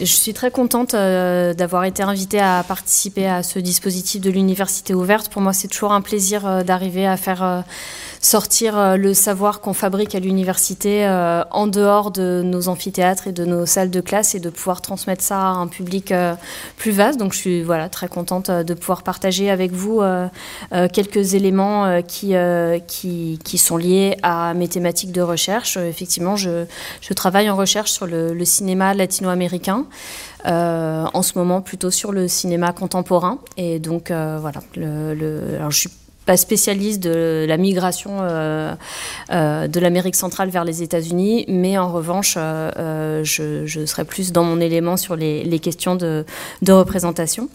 Je suis très contente euh, d'avoir été invitée à participer à ce dispositif de l'université ouverte. Pour moi, c'est toujours un plaisir euh, d'arriver à faire euh, sortir le savoir qu'on fabrique à l'université en dehors de nos amphithéâtres et de nos salles de classe et de pouvoir transmettre ça à un public plus vaste. Donc, je suis voilà très contente de pouvoir partager avec vous quelques éléments qui, qui, qui sont liés à mes thématiques de recherche. effectivement, je, je, travaille en recherche sur le, le cinéma latino-américain. Euh, en ce moment plutôt sur le cinéma contemporain. Et donc euh, voilà, pas spécialiste de la migration euh, euh, de l'Amérique centrale vers les États-Unis, mais en revanche, euh, je, serai plus dans mon élément sur les, questions de, représentation.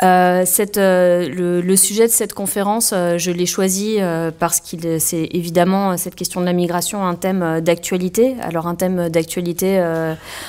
Le, sujet de cette conférence, je l'ai choisi parce qu'il c'est évidemment cette question de la migration un thème d'actualité. Alors un thème d'actualité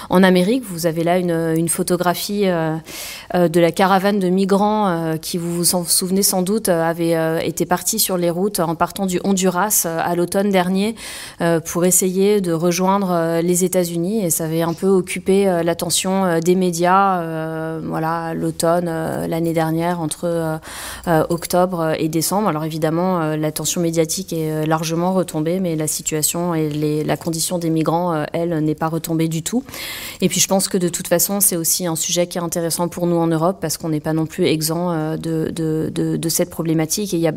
en Amérique. Vous avez là une, une photographie de la caravane de migrants qui, vous vous en souvenez sans doute, avait était parti sur les routes en partant du Honduras euh, à l'automne dernier euh, pour essayer de rejoindre euh, les États-Unis. Et ça avait un peu occupé l'attention des médias voilà l'automne l'année dernière entre octobre et décembre. Alors évidemment l'attention médiatique est largement retombée mais la situation et la condition des migrants elle n'est pas retombée du tout. Et puis je pense que de toute façon c'est aussi un sujet qui est intéressant pour nous en Europe parce qu'on n'est pas non plus exempt de, de cette problématique. Et il y a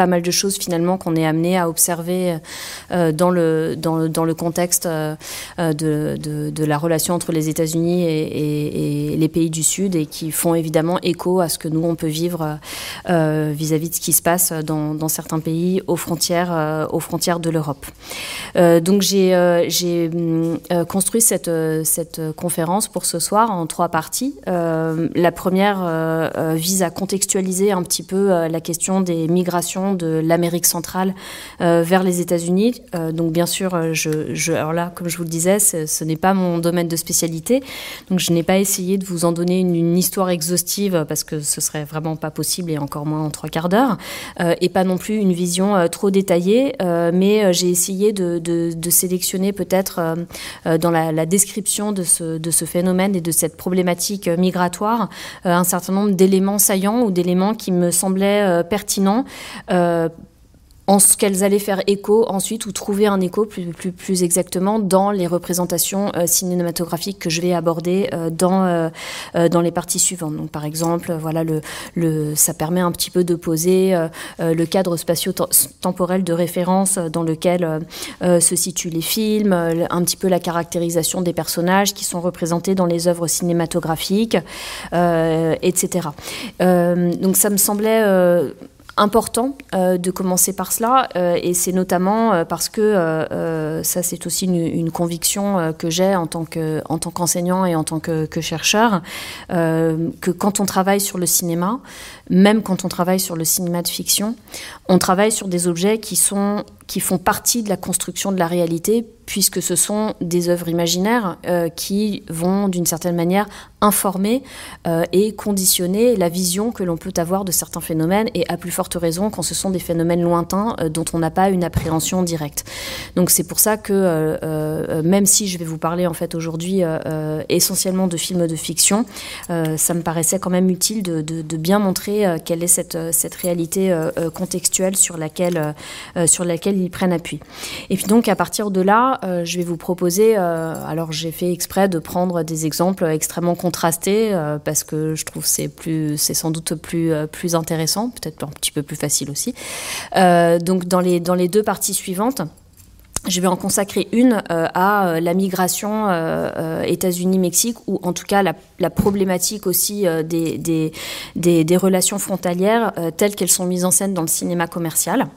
pas mal de choses finalement qu'on est amené à observer euh, dans, le, dans, dans, le contexte euh, de, de, de, la relation entre les États-Unis et, les pays du Sud et qui font évidemment écho à ce que nous on peut vivre euh, vis-à-vis -vis de ce qui se passe dans, certains pays aux frontières, euh, aux frontières de l'Europe. Euh, donc j'ai euh, euh, construit cette, cette conférence pour ce soir en trois parties. Euh, la première euh, vise à contextualiser un petit peu euh, la question des migrations de l'Amérique centrale euh, vers les États-Unis. Euh, donc bien sûr, euh, alors là, comme je vous le disais, ce n'est pas mon domaine de spécialité. Donc je n'ai pas essayé de vous en donner une, histoire exhaustive parce que ce serait vraiment pas possible et encore moins en trois quarts d'heure. Et pas non plus une vision trop détaillée, mais j'ai essayé de, sélectionner peut-être dans la, description de ce, phénomène et de cette problématique migratoire un certain nombre d'éléments saillants ou d'éléments qui me semblaient pertinents en ce qu'elles allaient faire écho ensuite ou trouver un écho plus, plus, plus exactement dans les représentations euh, cinématographiques que je vais aborder euh, dans, euh, euh, dans les parties suivantes. Donc, par exemple, voilà, le, le, ça permet un petit peu de poser euh, euh le cadre spatio-temporel de référence dans lequel euh, euh, se situent les films, euh, un petit peu la caractérisation des personnages qui sont représentés dans les œuvres cinématographiques, euh, etc. Euh, donc ça me semblait euh, important euh, de commencer par cela euh, et c'est notamment euh, parce que ça c'est aussi une, conviction que j'ai en tant en tant qu'enseignant et en tant que, chercheur que quand on travaille sur le cinéma même quand on travaille sur le cinéma de fiction on travaille sur des objets qui sont qui font partie de la construction de la réalité puisque ce sont des œuvres imaginaires euh, qui vont d'une certaine manière informer euh, et conditionner la vision que l'on peut avoir de certains phénomènes et à plus forte raison quand ce sont des phénomènes lointains euh, dont on n'a pas une appréhension directe. Donc c'est pour ça que même si je vais vous parler en fait aujourd'hui essentiellement de films de fiction, ça me paraissait quand même utile de, de, bien montrer quelle est cette, cette réalité contextuelle sur laquelle, sur laquelle ils prennent appui. Et puis donc à partir de là, euh, je vais vous proposer euh, alors j'ai fait exprès de prendre des exemples extrêmement contrastés euh, parce que je trouve c'est plus c'est sans doute plus plus intéressant peut-être un petit peu plus facile aussi donc dans les dans les deux parties suivantes Je vais en consacrer une à la migration États-Unis-Mexique ou en tout cas la, problématique aussi des, des, relations frontalières telles qu'elles sont mises en scène dans le cinéma commercial.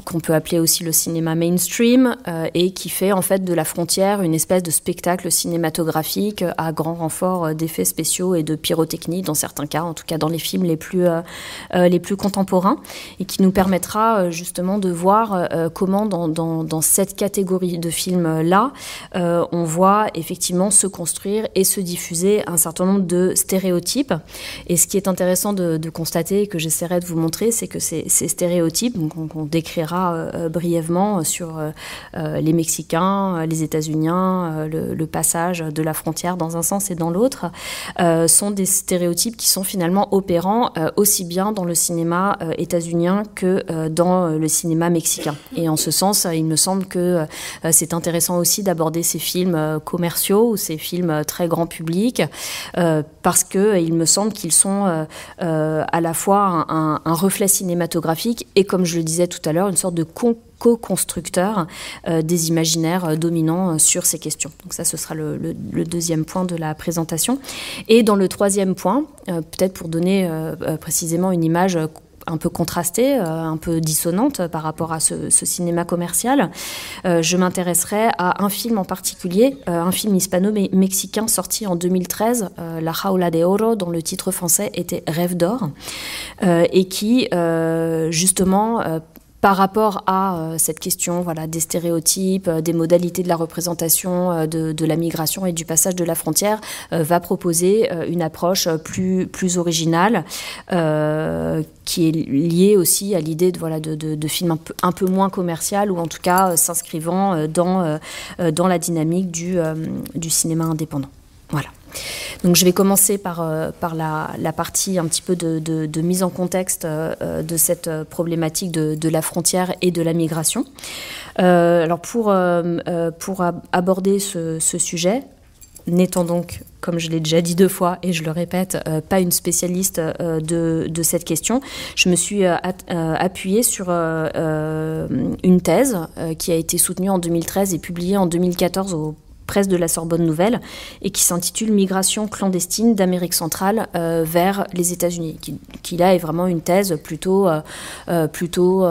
Qu'on peut appeler aussi le cinéma mainstream euh, et qui fait en fait de la frontière une espèce de spectacle cinématographique à grand renfort euh, d'effets spéciaux et de pyrotechnie dans certains cas en tout cas dans les films les plus euh, euh, les plus contemporains et qui nous permettra euh, justement de voir comment dans, dans, dans cette catégorie de films là euh, on voit effectivement se construire et se diffuser un certain nombre de stéréotypes. Et ce qui est intéressant de, de constater que j'essaierai de vous montrer c'est que ces, ces stéréotypes donc on, on décrit éclairera brièvement sur les Mexicains, les États-Uniens, le, passage de la frontière dans un sens et dans l'autre, sont des stéréotypes qui sont finalement opérants aussi bien dans le cinéma états-unien que dans le cinéma mexicain. Et en ce sens, il me semble que c'est intéressant aussi d'aborder ces films commerciaux ou ces films très grand public parce que il me semble qu'ils sont euh, à la fois un, reflet cinématographique et, comme je le disais tout à l'heure, une sorte de co-constructeur euh, des imaginaires euh, dominants sur ces questions. Donc ça, ce sera le, deuxième point de la présentation. Et dans le troisième point, peut-être pour donner précisément une image un peu contrastée, euh, un peu dissonante par rapport à ce, cinéma commercial. Euh, je m'intéresserai à un film en particulier, euh, un film hispano-mexicain sorti en 2013, La Jaula de Oro, dont le titre français était Rêve d'or, et qui justement par rapport à euh, cette question voilà, des stéréotypes, euh, des modalités de la représentation euh, de, la migration et du passage de la frontière, va proposer une approche plus, plus originale qui est liée aussi à l'idée de, voilà, de, de, films un peu, un peu, moins commercial ou en tout cas s'inscrivant dans, dans la dynamique du, du cinéma indépendant. Voilà. Donc je vais commencer par, euh, la, partie un petit peu de, mise en contexte euh, euh, de cette problématique de, la frontière et de la migration. alors pour, aborder ce, sujet, n'étant donc, comme je l'ai déjà dit deux fois et je le répète, pas une spécialiste de, de, cette question, je me suis appuyée sur une thèse qui a été soutenue en 2013 et publiée en 2014 au presse de la Sorbonne Nouvelle et qui s'intitule Migration clandestine d'Amérique centrale euh, vers les États-Unis, qui, là est vraiment une thèse plutôt, euh, euh, plutôt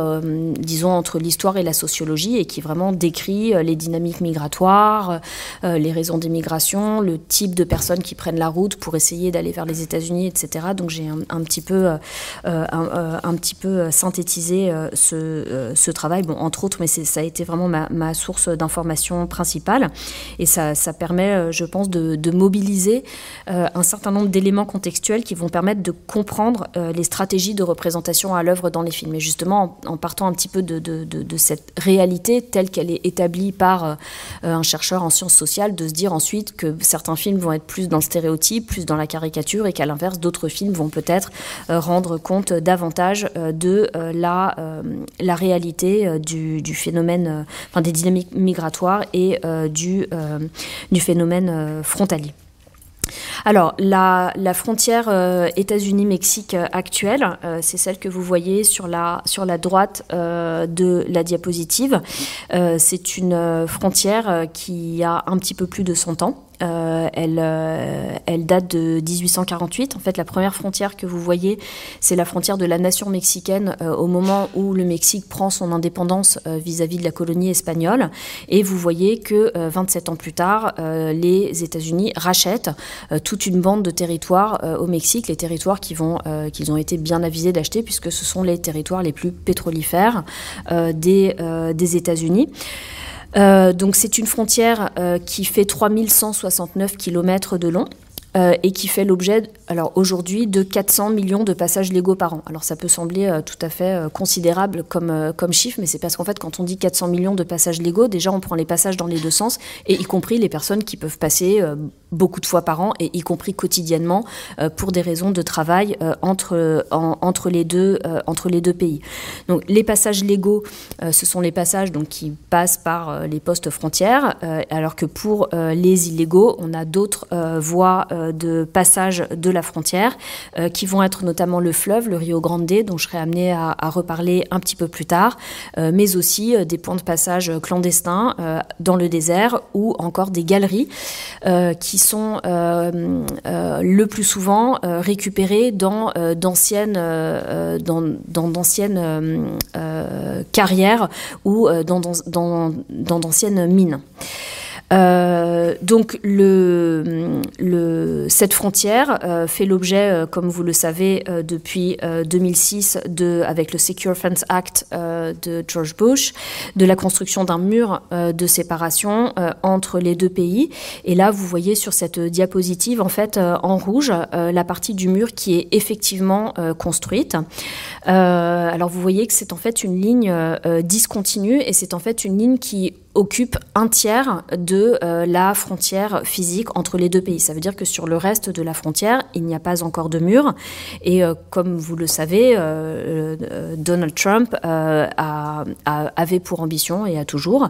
disons, entre l'histoire et la sociologie et qui vraiment décrit les dynamiques migratoires, les raisons des migrations, le type de personnes qui prennent la route pour essayer d'aller vers les États-Unis, etc. Donc j'ai un, petit peu, un, petit peu synthétisé ce, travail, bon, entre autres, mais ça a été vraiment ma, ma source d'information principale. Et ça, permet, euh, je pense, de, mobiliser euh, un certain nombre d'éléments contextuels qui vont permettre de comprendre euh, les stratégies de représentation à l'œuvre dans les films. Et justement, en, partant un petit peu de, cette réalité telle qu'elle est établie par un chercheur en sciences sociales, de se dire ensuite que certains films vont être plus dans le stéréotype, plus dans la caricature, et qu'à l'inverse, d'autres films vont peut-être rendre compte davantage de la, réalité du, du phénomène, enfin, des dynamiques migratoires et du du phénomène euh, frontalier. Alors, la, frontière euh, États-Unis-Mexique actuelle, c'est celle que vous voyez sur la, sur la droite de la diapositive. c'est une frontière qui a un petit peu plus de 100 ans. Euh, elle, euh, elle date de 1848. En fait, la première frontière que vous voyez, c'est la frontière de la nation mexicaine euh, au moment où le Mexique prend son indépendance vis-à-vis de la colonie espagnole. Et vous voyez que 27 ans plus tard, les États-Unis rachètent toute une bande de territoires au Mexique, les territoires qu'ils ont été bien avisés d'acheter puisque ce sont les territoires les plus pétrolifères des, des États-Unis. Euh, donc c'est une frontière euh, qui fait 3169 km de long. Euh, et qui fait l'objet, alors aujourd'hui, de 400 millions de passages légaux par an. Alors ça peut sembler tout à fait considérable comme, comme chiffre, mais c'est parce qu'en fait, quand on dit 400 millions de passages légaux, déjà on prend les passages dans les deux sens, et y compris les personnes qui peuvent passer beaucoup de fois par an et y compris quotidiennement euh, pour des raisons de travail euh, entre, entre, les deux, euh, entre les deux pays. Donc les passages légaux, ce sont les passages donc, qui passent par les postes frontières, alors que pour les illégaux, on a d'autres voies de passage de la frontière qui vont être notamment le fleuve, le Rio Grande, dont je serai amené à, reparler un petit peu plus tard, mais aussi des points de passage clandestins dans le désert ou encore des galeries qui sont euh, euh, le plus souvent euh, récupérés dans d'anciennes carrières ou dans d'anciennes mines. Euh, donc le, le, cette frontière euh, fait l'objet, euh, comme vous le savez, depuis 2006 de, avec le Secure Fence Act de George Bush, de la construction d'un mur de séparation entre les deux pays. Et là, vous voyez sur cette diapositive, en fait, en rouge, la partie du mur qui est effectivement construite. alors vous voyez que c'est en fait une ligne discontinue et c'est en fait une ligne qui occupe un tiers de euh, la frontière physique entre les deux pays. Ça veut dire que sur le reste de la frontière, il n'y a pas encore de mur. Et euh, comme vous le savez, euh, Donald Trump avait pour ambition, et a toujours,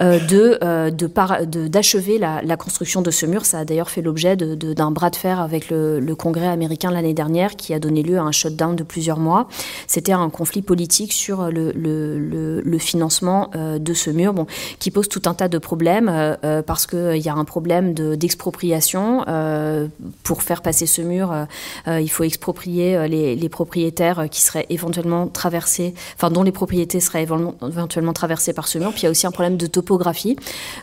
de, d'achever la, construction de ce mur. Ça a d'ailleurs fait l'objet d'un bras de fer avec le, Congrès américain l'année dernière, qui a donné lieu à un shutdown de plusieurs mois. C'était un conflit politique sur le, le, le financement de ce mur. Bon, qui pose tout un tas de problèmes euh, euh, parce qu'il euh, y a un problème d'expropriation. pour faire passer ce mur, il faut exproprier les, propriétaires qui seraient éventuellement traversés, enfin dont les propriétés seraient éventuellement traversées par ce mur. Puis il y a aussi un problème de topographie.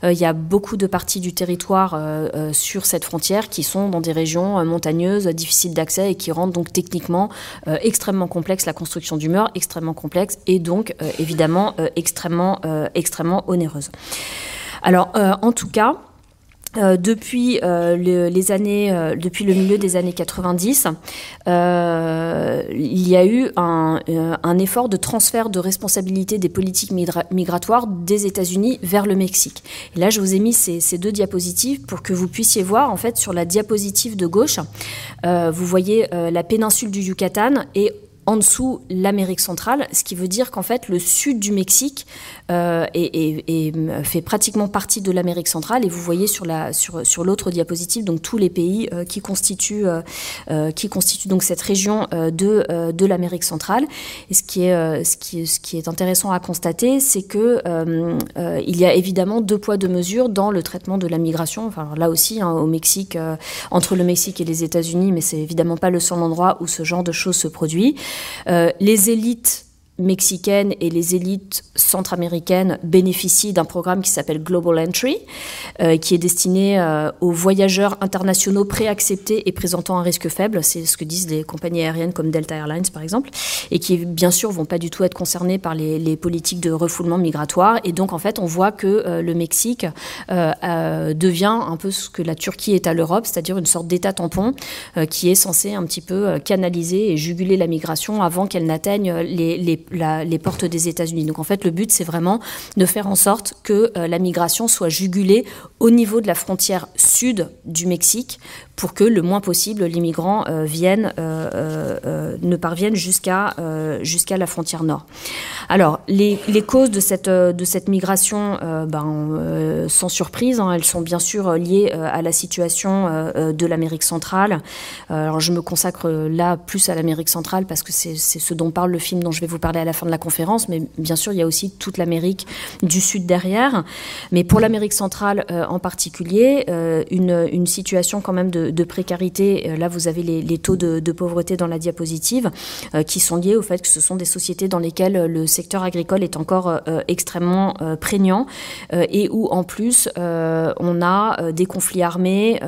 il y a beaucoup de parties du territoire sur cette frontière qui sont dans des régions montagneuses, difficiles d'accès et qui rendent donc techniquement extrêmement complexe la construction du mur, extrêmement complexe et donc évidemment extrêmement, extrêmement onéreuse. Alors, euh, en tout cas, euh, depuis euh, les années, depuis le milieu des années 90, il y a eu un, effort de transfert de responsabilité des politiques migratoires des États-Unis vers le Mexique. Là, je vous ai mis ces, ces, deux diapositives pour que vous puissiez voir, en fait, sur la diapositive de gauche, vous voyez la péninsule du Yucatan et en dessous l'Amérique centrale, ce qui veut dire qu'en fait le sud du Mexique euh, fait pratiquement partie de l'Amérique centrale. Et vous voyez sur la sur, sur l'autre diapositive donc tous les pays euh, qui constituent euh, cette région de l'Amérique centrale. Et ce qui est intéressant à constater c'est que il y a évidemment deux poids deux mesures dans le traitement de la migration. Là aussi hein, au Mexique entre le Mexique et les États-Unis mais c'est évidemment pas le seul endroit où ce genre de choses se produit. Les élites mexicaines et les élites centra-américaines bénéficient d'un programme qui s'appelle Global Entry, euh, qui est destiné euh, aux voyageurs internationaux préacceptés et présentant un risque faible. C'est ce que disent des compagnies aériennes comme Delta Airlines, par exemple, et qui, bien sûr, vont pas du tout être concernés par les, les politiques de refoulement migratoire. Et donc, en fait, on voit que euh, le Mexique devient un peu ce que la Turquie est à l'Europe, c'est-à-dire une sorte d'État tampon qui est censé un petit peu canaliser et juguler la migration avant qu'elle n'atteigne les, les les portes des États-Unis. Donc en fait, le but, c'est vraiment de faire en sorte que euh, la migration soit jugulée au niveau de la frontière sud du Mexique pour que le moins possible les migrants euh, viennent, euh, ne parviennent jusqu'à jusqu'à la frontière nord. Alors, les, causes de cette, de cette migration, ben, sans surprise, hein, elles sont bien sûr liées à la situation de l'Amérique centrale. alors, je me consacre là plus à l'Amérique centrale parce que c'est ce dont parle le film dont je vais vous parler à la fin de la conférence, mais bien sûr, il y a aussi toute l'Amérique du Sud derrière. Mais pour l'Amérique centrale euh, en particulier, euh, une, une, situation quand même de, de précarité. Euh, là, vous avez les, taux de, de, pauvreté dans la diapositive qui sont liés au fait que ce sont des sociétés dans lesquelles le secteur agricole est encore extrêmement prégnant et où en plus on a des conflits armés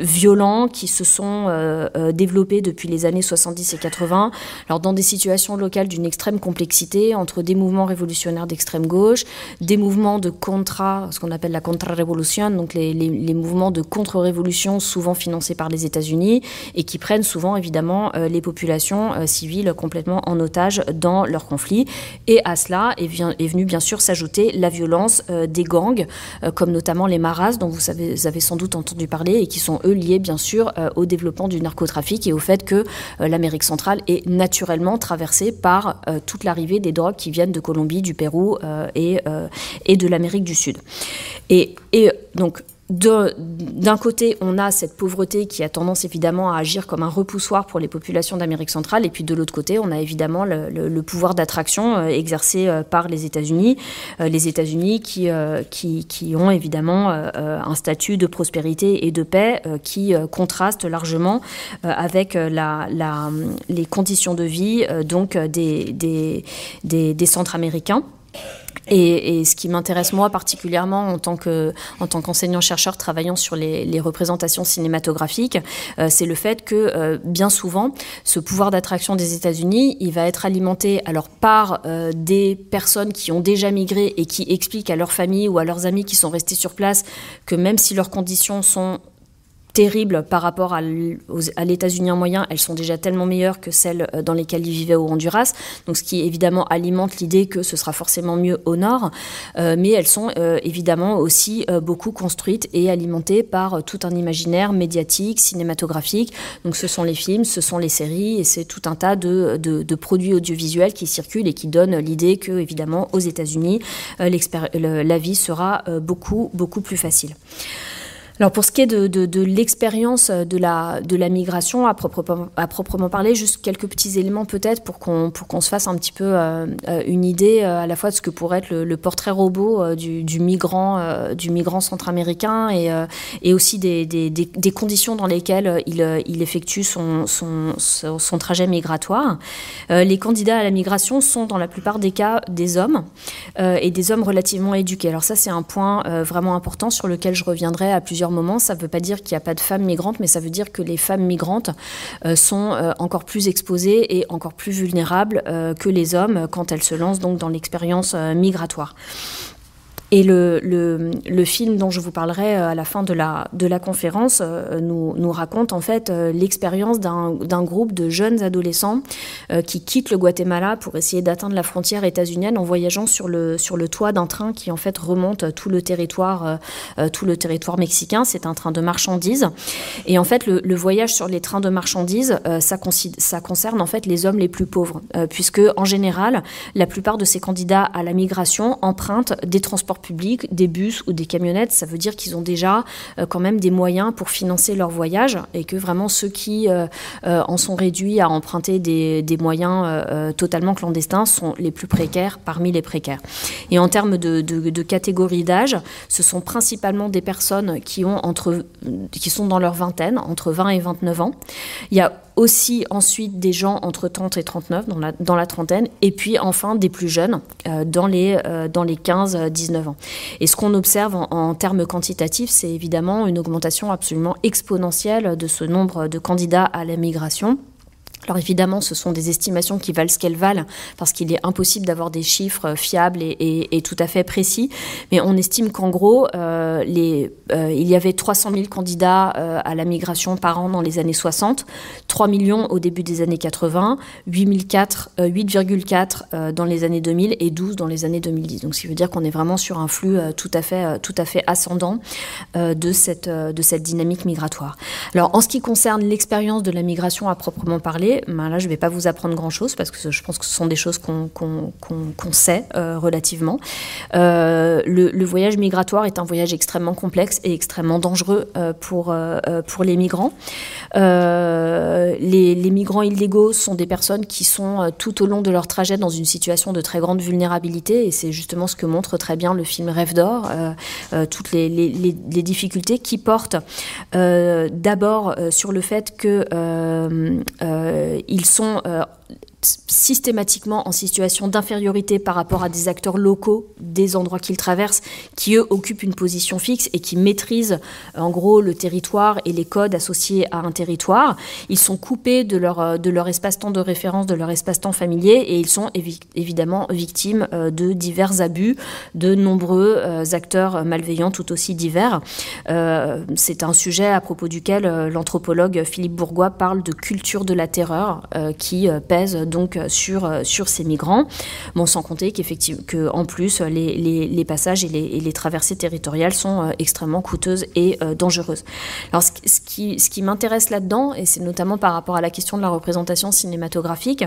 violents qui se sont euh, euh, développés depuis les années 70 et 80, alors dans des situations locales d'une extrême complexité, entre des mouvements révolutionnaires d'extrême gauche, des mouvements de contra, ce qu'on appelle la contre-révolution, donc les, mouvements de contre-révolution souvent financés par les États-Unis et qui prennent souvent évidemment euh, les populations civiles complètement en otage dans leurs conflits. Et à cela est, vient, est venu bien sûr s'ajouter la violence des gangs, comme notamment les Maras, dont vous, savez, vous avez sans doute entendu parler et qui sont eux liés bien sûr euh, au développement du narcotrafic et au fait que euh, l'Amérique centrale est naturellement traversée par euh, toute l'arrivée des drogues qui viennent de Colombie, du Pérou et, et de l'Amérique du Sud. Et donc d'un côté, on a cette pauvreté qui a tendance évidemment à agir comme un repoussoir pour les populations d'Amérique centrale, et puis de l'autre côté, on a évidemment le, pouvoir d'attraction euh, exercé euh, par les États-Unis, euh, les États-Unis qui, qui, qui, ont évidemment un statut de prospérité et de paix qui contraste largement avec la, la, les conditions de vie donc des, des, des, des Centres-Américains. Et, ce qui m'intéresse moi particulièrement en tant que en tant qu'enseignant chercheur travaillant sur les, représentations cinématographiques, euh, c'est le fait que euh, bien souvent ce pouvoir d'attraction des États-Unis, il va être alimenté alors par euh, des personnes qui ont déjà migré et qui expliquent à leurs familles ou à leurs amis qui sont restés sur place que même si leurs conditions sont terribles par rapport à l'États-Unis en moyen, elles sont déjà tellement meilleures que celles euh, dans lesquelles ils vivaient au Honduras. Donc, ce qui évidemment alimente l'idée que ce sera forcément mieux au nord. Euh, mais elles sont euh, évidemment aussi beaucoup construites et alimentées par tout un imaginaire médiatique, cinématographique. Donc, ce sont les films, ce sont les séries et c'est tout un tas de, de, produits audiovisuels qui circulent et qui donnent l'idée que, évidemment, aux États-Unis, la vie sera beaucoup, beaucoup plus facile. Alors pour ce qui est de, de, l'expérience de la, de la migration, à proprement, à proprement parler, juste quelques petits éléments peut-être pour qu'on se fasse un petit peu euh, euh, une idée euh, à la fois de ce que pourrait être le, portrait robot du, du, migrant du migrant centra-américain et, et aussi des, des, des, conditions dans lesquelles il, il effectue son, son, son, trajet migratoire. les candidats à la migration sont dans la plupart des cas des hommes et des hommes relativement éduqués. Alors ça c'est un point vraiment important sur lequel je reviendrai à plusieurs moment. Ça ne veut pas dire qu'il n'y a pas de femmes migrantes, mais ça veut dire que les femmes migrantes euh, sont euh, encore plus exposées et encore plus vulnérables euh, que les hommes quand elles se lancent donc dans l'expérience migratoire. Et le, le, le, film dont je vous parlerai euh, à la fin de la, de la conférence euh, nous, nous raconte en fait euh, l'expérience d'un groupe de jeunes adolescents qui quittent le Guatemala pour essayer d'atteindre la frontière états-unienne en voyageant sur le, sur le toit d'un train qui en fait remonte tout le territoire, tout le territoire mexicain. C'est un train de marchandises. Et en fait, le, le, voyage sur les trains de marchandises, ça, ça concerne en fait les hommes les plus pauvres, puisque en général, la plupart de ces candidats à la migration empruntent des transports publics, des bus ou des camionnettes, ça veut dire qu'ils ont déjà euh, quand même des moyens pour financer leur voyage et que vraiment ceux qui euh, euh, en sont réduits à emprunter des, moyens totalement clandestins sont les plus précaires parmi les précaires. Et en termes de, catégorie d'âge, ce sont principalement des personnes qui, ont entre, qui sont dans leur vingtaine, entre 20 et 29 ans. Il y a aussi ensuite des gens entre 30 et 39 dans la, dans la trentaine, et puis enfin des plus jeunes euh, dans les, euh, les 15-19 ans. Et ce qu'on observe en, en, termes quantitatifs, c'est évidemment une augmentation absolument exponentielle de ce nombre de candidats à la migration. Alors évidemment, ce sont des estimations qui valent ce qu'elles valent, parce qu'il est impossible d'avoir des chiffres fiables et, tout à fait précis. Mais on estime qu'en gros, euh, euh, il y avait 300 000 candidats euh, à la migration par an dans les années 60, 3 millions au début des années 80, 8,4 dans les années 2000 et 12 dans les années 2010. Donc ce qui veut dire qu'on est vraiment sur un flux tout à fait, ascendant de cette dynamique migratoire. Alors en ce qui concerne l'expérience de la migration à proprement parler, ben là, je ne vais pas vous apprendre grand-chose parce que je pense que ce sont des choses qu'on sait euh, relativement. Euh, le, voyage migratoire est un voyage extrêmement complexe et extrêmement dangereux euh, pour, les migrants. Les, migrants illégaux sont des personnes qui sont tout au long de leur trajet dans une situation de très grande vulnérabilité et c'est justement ce que montre très bien le film Rêve d'or, toutes les, les, difficultés qui portent d'abord sur le fait que ils sont euh, systématiquement en situation d'infériorité par rapport à des acteurs locaux des endroits qu'ils traversent, qui eux occupent une position fixe et qui maîtrisent en gros le territoire et les codes associés à un territoire. Ils sont coupés de leur, euh, de leur espace-temps de référence, de leur espace-temps familier et ils sont évidemment victimes euh, de divers abus, de nombreux euh, acteurs malveillants tout aussi divers. C'est un sujet à propos duquel l'anthropologue Philippe Bourgois parle de culture de la terreur qui pèse donc euh, sur, euh, sur ces migrants. Bon, sans compter qu'effectivement, que, en plus, les, les, passages et les, les, traversées territoriales sont euh, extrêmement coûteuses et dangereuses. Alors, ce, qui, ce qui m'intéresse là-dedans, et c'est notamment par rapport à la question de la représentation cinématographique,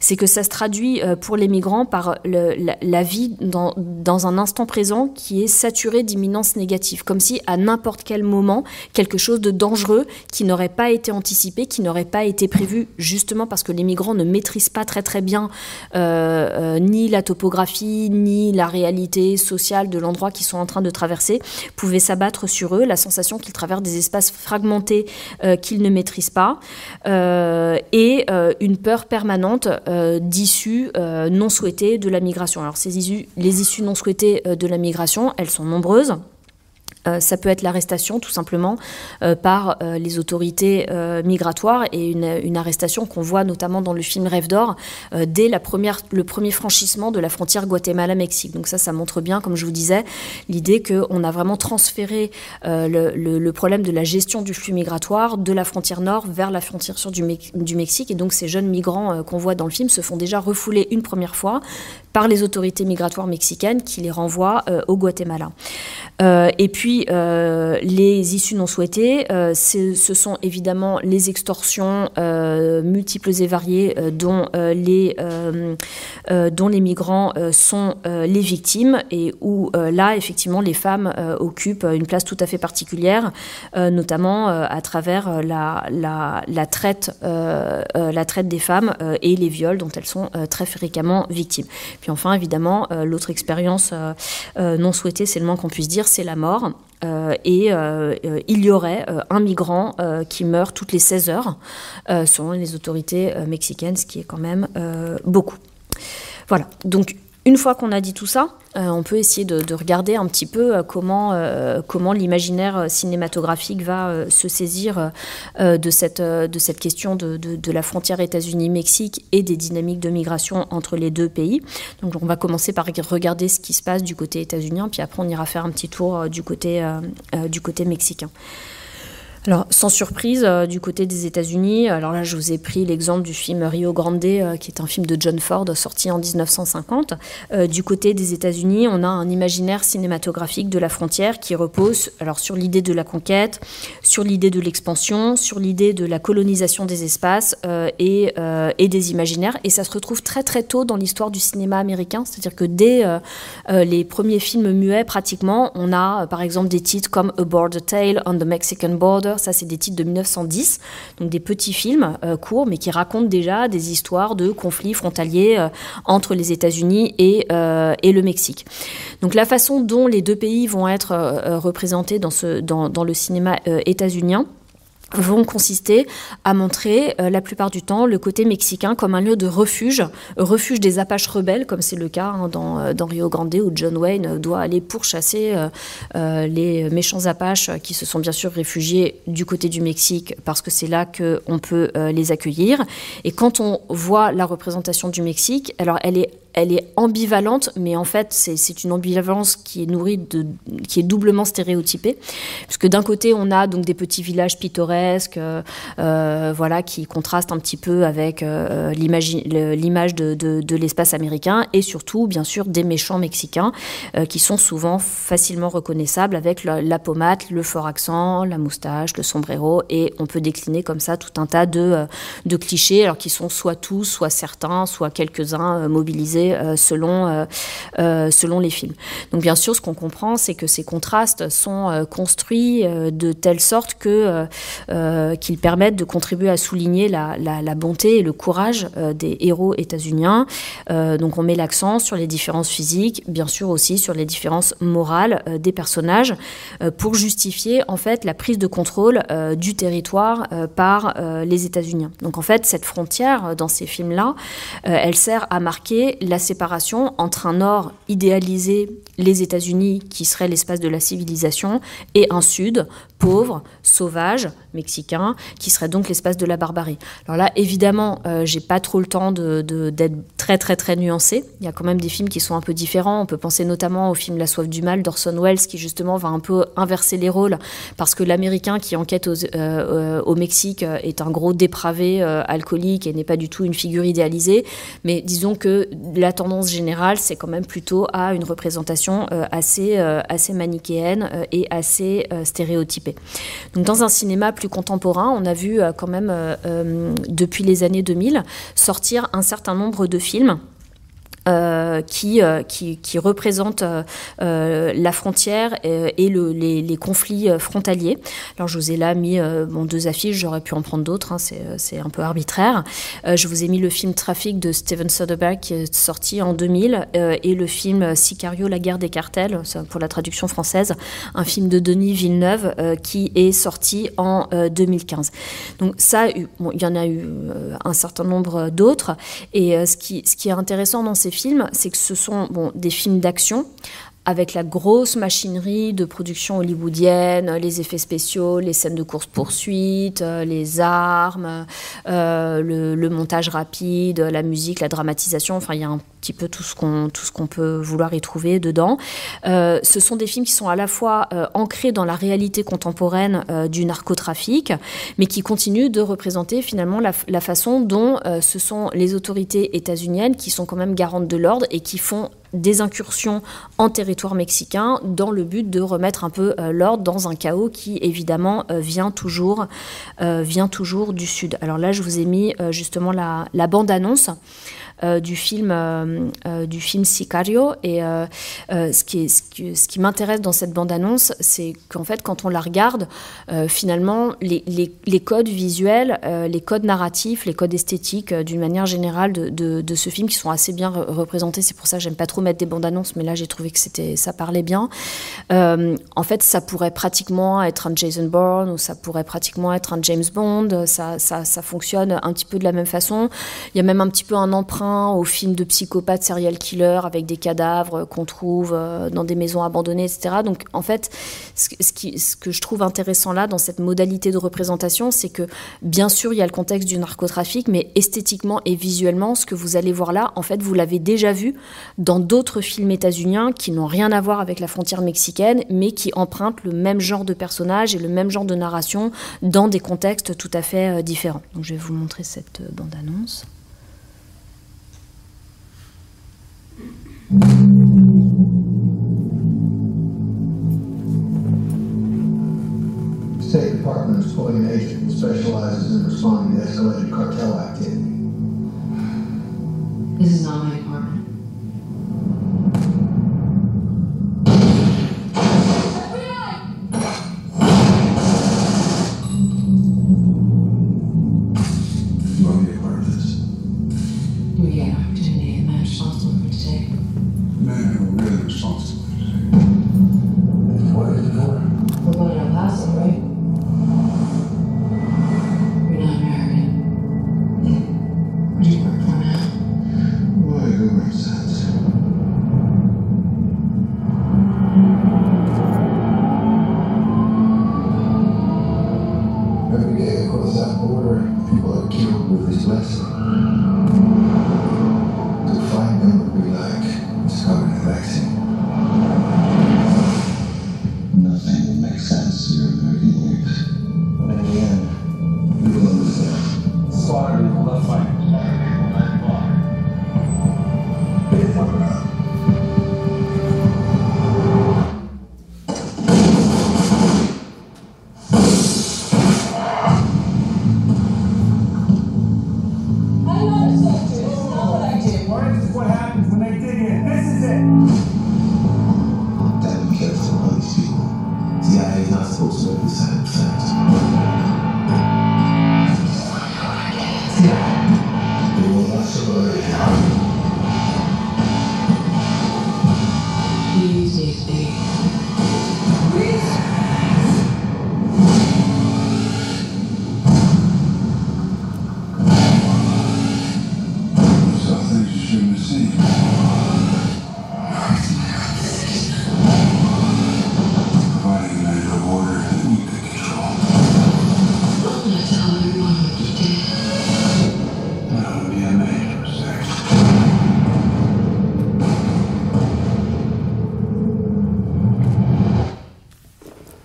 c'est que ça se traduit pour les migrants par le, la, vie dans, dans un instant présent qui est saturé d'imminence négative, comme si à n'importe quel moment, quelque chose de dangereux qui n'aurait pas été anticipé, qui n'aurait pas été prévu, justement parce que les migrants ne maîtrisent pas très très bien ni la topographie, ni la réalité sociale de l'endroit qu'ils sont en train de traverser, pouvaient s'abattre sur eux, la sensation qu'ils traversent des espaces fragmentés qu'ils ne maîtrisent pas, et une peur permanente d'issues non souhaitées de la migration. Alors ces issues, les issues non souhaitées de la migration, elles sont nombreuses. Euh, ça peut être l'arrestation tout simplement euh, par euh, les autorités migratoires et une, arrestation qu'on voit notamment dans le film Rêve d'or dès le premier franchissement de la frontière Guatemala-Mexique. Donc ça, ça montre bien, comme je vous disais, l'idée qu'on a vraiment transféré le, problème de la gestion du flux migratoire de la frontière nord vers la frontière sud du, du Mexique. Et donc ces jeunes migrants qu'on voit dans le film se font déjà refouler une première fois par les autorités migratoires mexicaines qui les renvoient au Guatemala. et puis euh, les issues non souhaitées, euh, ce sont évidemment les extorsions euh, multiples et variées dont, les, migrants sont les victimes et où là, effectivement, les femmes occupent une place tout à fait particulière, notamment à travers la, la traite, la traite des femmes et les viols dont elles sont très fréquemment victimes. Puis enfin, évidemment, l'autre expérience non souhaitée, c'est le moins qu'on puisse dire, c'est la mort. Euh, et euh, euh, il y aurait un migrant qui meurt toutes les 16 heures, selon les autorités mexicaines, ce qui est quand même beaucoup. Voilà, donc une fois qu'on a dit tout ça, euh, on peut essayer de, regarder un petit peu euh, comment, euh, comment l'imaginaire cinématographique va se saisir de, cette, de cette question de, de la frontière États-Unis-Mexique et des dynamiques de migration entre les deux pays. Donc on va commencer par regarder ce qui se passe du côté états-unien, puis après on ira faire un petit tour du côté, du côté mexicain. Alors, sans surprise, euh, du côté des États-Unis, alors là, je vous ai pris l'exemple du film Rio Grande, euh, qui est un film de John Ford sorti en 1950. Euh, du côté des États-Unis, on a un imaginaire cinématographique de la frontière qui repose alors sur l'idée de la conquête, sur l'idée de l'expansion, sur l'idée de la colonisation des espaces et, et, des imaginaires. Et ça se retrouve très très tôt dans l'histoire du cinéma américain, c'est-à-dire que dès les premiers films muets, pratiquement, on a par exemple des titres comme A Border Tale on the Mexican Border ça c'est des titres de 1910, donc des petits films euh, courts, mais qui racontent déjà des histoires de conflits frontaliers euh, entre les États-Unis et, euh, et, le Mexique. Donc la façon dont les deux pays vont être représentés dans, ce, le cinéma états-unien, vont consister à montrer euh, la plupart du temps le côté mexicain comme un lieu de refuge, refuge des Apaches rebelles, comme c'est le cas hein, dans, euh, dans, Rio Grande où John Wayne doit aller pourchasser euh, les méchants Apaches qui se sont bien sûr réfugiés du côté du Mexique parce que c'est là qu'on peut les accueillir. Et quand on voit la représentation du Mexique, alors elle est elle est ambivalente, mais en fait, c'est une ambivalence qui est nourrie de, qui est doublement stéréotypée, puisque d'un côté, on a donc des petits villages pittoresques, euh, euh, voilà, qui contrastent un petit peu avec euh, l'image de, de, l'espace américain, et surtout, bien sûr, des méchants mexicains qui sont souvent facilement reconnaissables avec la, la, pommade, le fort accent, la moustache, le sombrero, et on peut décliner comme ça tout un tas de, de clichés, alors qui sont soit tous, soit certains, soit quelques-uns mobilisés euh, selon, euh, euh, selon les films. Donc bien sûr, ce qu'on comprend, c'est que ces contrastes sont construits de telle sorte que qu'ils permettent de contribuer à souligner la, la, bonté et le courage des héros états-uniens. donc on met l'accent sur les différences physiques, bien sûr aussi sur les différences morales des personnages, pour justifier en fait la prise de contrôle du territoire par les États-Unis. Donc en fait, cette frontière dans ces films-là, elle sert à marquer la séparation entre un nord idéalisé, les États-Unis, qui serait l'espace de la civilisation, et un sud pauvre, sauvage, mexicain, qui serait donc l'espace de la barbarie. Alors là, évidemment, euh, j'ai pas trop le temps d'être de, très très très nuancé. Il y a quand même des films qui sont un peu différents. On peut penser notamment au film La soif du mal d'Orson Welles, qui justement va un peu inverser les rôles, parce que l'Américain qui enquête euh, euh, au Mexique est un gros dépravé alcoolique et n'est pas du tout une figure idéalisée. Mais disons que la tendance générale, c'est quand même plutôt à une représentation assez, assez manichéenne et assez stéréotypée. Donc, dans un cinéma plus contemporain, on a vu euh, quand même, euh, euh, depuis les années 2000, sortir un certain nombre de films euh, qui, euh, représente euh, la frontière et, le, les, conflits frontaliers. Alors je vous ai là mis deux affiches, j'aurais pu en prendre d'autres, hein, c'est un peu arbitraire. je vous ai mis le film Trafic de Steven Soderbergh qui est sorti en 2000 et le film Sicario, la guerre des cartels, pour la traduction française, un film de Denis Villeneuve qui est sorti en 2015. Donc ça, il y en a eu un certain nombre d'autres et ce, qui, ce qui est intéressant dans ces films, c'est que ce sont des films d'action avec la grosse machinerie de production hollywoodienne, les effets spéciaux, les scènes de course-poursuite, euh, les armes, euh, le, montage rapide, la musique, la dramatisation, enfin il y a un petit peu tout ce qu'on peut vouloir y trouver dedans. Euh, ce sont des films qui sont à la fois ancrés dans la réalité contemporaine du narcotrafic, mais qui continuent de représenter finalement la, façon dont ce sont les autorités états-uniennes qui sont quand même garantes de l'ordre et qui font des incursions en territoire mexicain dans le but de remettre un peu euh, l'ordre dans un chaos qui évidemment euh, vient toujours, euh, vient toujours du sud. Alors là, je vous ai mis justement la, bande-annonce. Euh, du film euh, euh, du film Sicario. Et ce qui, ce qui, ce qui m'intéresse dans cette bande annonce c'est qu'en fait quand on la regarde finalement les, les, les, codes visuels les codes narratifs les codes esthétiques d'une manière générale de, de, ce film qui sont assez bien représentés c'est pour ça que j'aime pas trop mettre des bandes annonces mais là j'ai trouvé que ça parlait bien. En fait ça pourrait pratiquement être un Jason Bourne ou ça pourrait pratiquement être un James Bond ça, ça, ça fonctionne un petit peu de la même façon. Il y a même un petit peu un emprunt aux films de psychopathes serial killers avec des cadavres qu'on trouve euh, dans des maisons abandonnées, etc. Donc en fait, ce, ce que je trouve intéressant là dans cette modalité de représentation, c'est que bien sûr il y a le contexte du narcotrafic, mais esthétiquement et visuellement, ce que vous allez voir là, en fait, vous l'avez déjà vu dans d'autres films états-uniens qui n'ont rien à voir avec la frontière mexicaine, mais qui empruntent le même genre de personnages et le même genre de narration dans des contextes tout à fait euh, différents. Donc je vais vous montrer cette euh, bande-annonce. State pulling an specializes in responding to escalated cartel activity. This is not my department.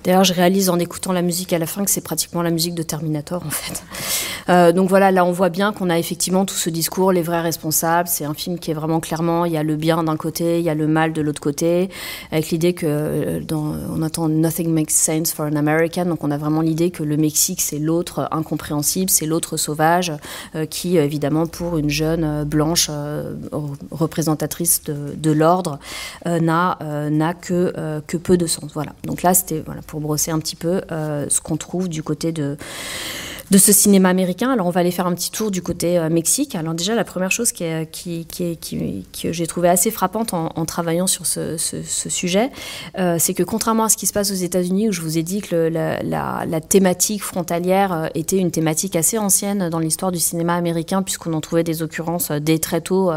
D'ailleurs, je réalise en écoutant la musique à la fin que c'est pratiquement la musique de Terminator, en fait. Donc voilà, là on voit bien qu'on a effectivement tout ce discours, les vrais responsables. C'est un film qui est vraiment clairement, il y a le bien d'un côté, il y a le mal de l'autre côté, avec l'idée que dans, on entend Nothing makes sense for an American, donc on a vraiment l'idée que le Mexique c'est l'autre incompréhensible, c'est l'autre sauvage, qui évidemment pour une jeune blanche représentatrice de, de l'ordre n'a n'a que que peu de sens. Voilà. Donc là c'était voilà pour brosser un petit peu ce qu'on trouve du côté de de ce cinéma américain. Alors on va aller faire un petit tour du côté euh, Mexique. Alors déjà la première chose qui, est, qui, qui, qui que j'ai trouvé assez frappante en, en travaillant sur ce, ce, ce sujet, euh, c'est que contrairement à ce qui se passe aux États-Unis, où je vous ai dit que le, la, la, thématique frontalière euh, était une thématique assez ancienne dans l'histoire du cinéma américain, puisqu'on en trouvait des occurrences euh, dès très tôt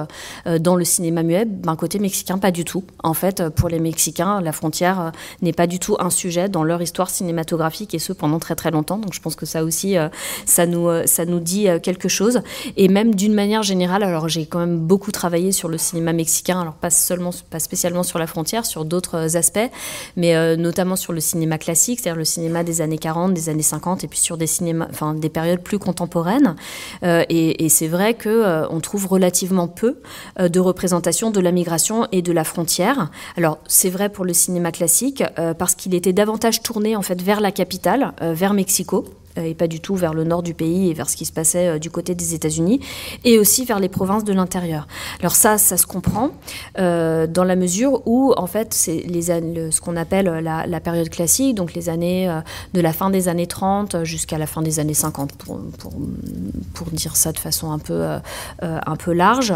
dans le cinéma muet, ben, côté mexicain, pas du tout. En fait, pour les Mexicains, la frontière n'est pas du tout un sujet dans leur histoire cinématographique, et ce pendant très très longtemps. Donc je pense que ça aussi ça nous, euh, ça nous dit euh, quelque chose. Et même d'une manière générale, alors j'ai quand même beaucoup travaillé sur le cinéma mexicain, alors pas seulement, pas spécialement sur la frontière, sur d'autres euh, aspects, mais notamment sur le cinéma classique, c'est-à-dire le cinéma des années 40, des années 50, et puis sur des cinémas, enfin des périodes plus contemporaines. et, c'est vrai que on trouve relativement peu de représentation de la migration et de la frontière. Alors c'est vrai pour le cinéma classique parce qu'il était davantage tourné en fait vers la capitale, vers Mexico. Euh, et pas du tout vers le nord du pays et vers ce qui se passait euh, du côté des États-Unis, et aussi vers les provinces de l'intérieur. Alors ça, ça se comprend euh, dans la mesure où, en fait, c'est ce qu'on appelle la, période classique, donc les années de la fin des années 30 jusqu'à la fin des années 50, pour, pour, dire ça de façon un peu, un peu large,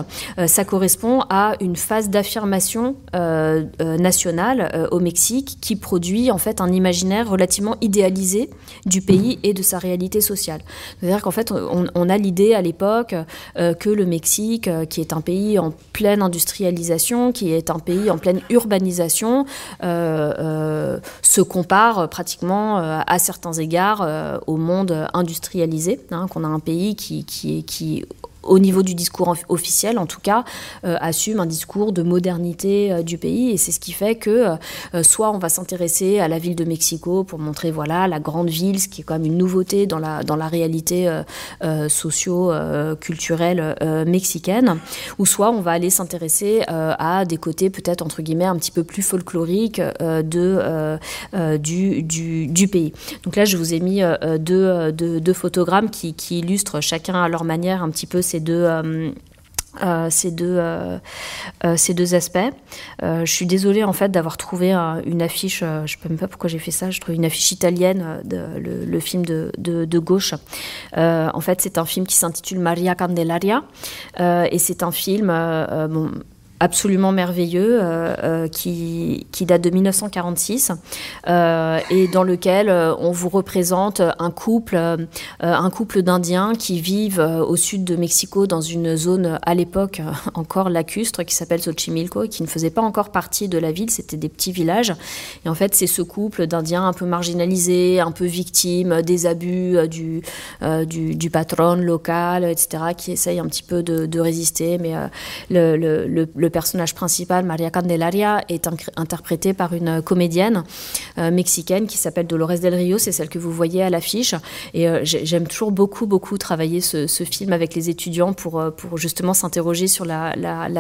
ça correspond à une phase d'affirmation nationale au Mexique qui produit en fait un imaginaire relativement idéalisé du pays et de sa réalité sociale. C'est-à-dire qu'en fait, on, a l'idée à l'époque euh, que le Mexique, euh, qui est un pays en pleine industrialisation, qui est un pays en pleine urbanisation, euh, se compare pratiquement à certains égards au monde industrialisé, hein, qu'on a un pays qui, qui, qui au niveau du discours officiel, en tout cas, euh, assume un discours de modernité euh, du pays. Et c'est ce qui fait que euh, soit on va s'intéresser à la ville de Mexico pour montrer voilà la grande ville, ce qui est quand même une nouveauté dans la, dans la réalité socio-culturelle mexicaine, ou soit on va aller s'intéresser à des côtés peut-être entre guillemets un petit peu plus folkloriques de, du, du, pays. Donc là, je vous ai mis deux, deux, deux photogrammes qui, qui illustrent chacun à leur manière un petit peu ces deux, euh, euh, ces, deux, euh, ces deux aspects. Je suis désolée en fait d'avoir trouvé un, une affiche, je ne sais même pas pourquoi j'ai fait ça, je trouve une affiche italienne, le, film de, de, gauche. en fait, c'est un film qui s'intitule Maria Candelaria et c'est un film absolument merveilleux euh, euh, qui, qui, date de 1946 euh, et dans lequel on vous représente un couple, un couple d'Indiens qui vivent au sud de Mexico dans une zone à l'époque encore lacustre qui s'appelle Xochimilco et qui ne faisait pas encore partie de la ville, c'était des petits villages. Et en fait, c'est ce couple d'Indiens un peu marginalisés, un peu victimes des abus du, du, patron local, etc., qui essayent un petit peu de, résister, mais le, le personnage principal, Maria Candelaria, est interprétée par une comédienne euh, mexicaine qui s'appelle Dolores del Rio, c'est celle que vous voyez à l'affiche. Et euh, j'aime toujours beaucoup, beaucoup travailler ce, film avec les étudiants pour, euh, justement s'interroger sur la,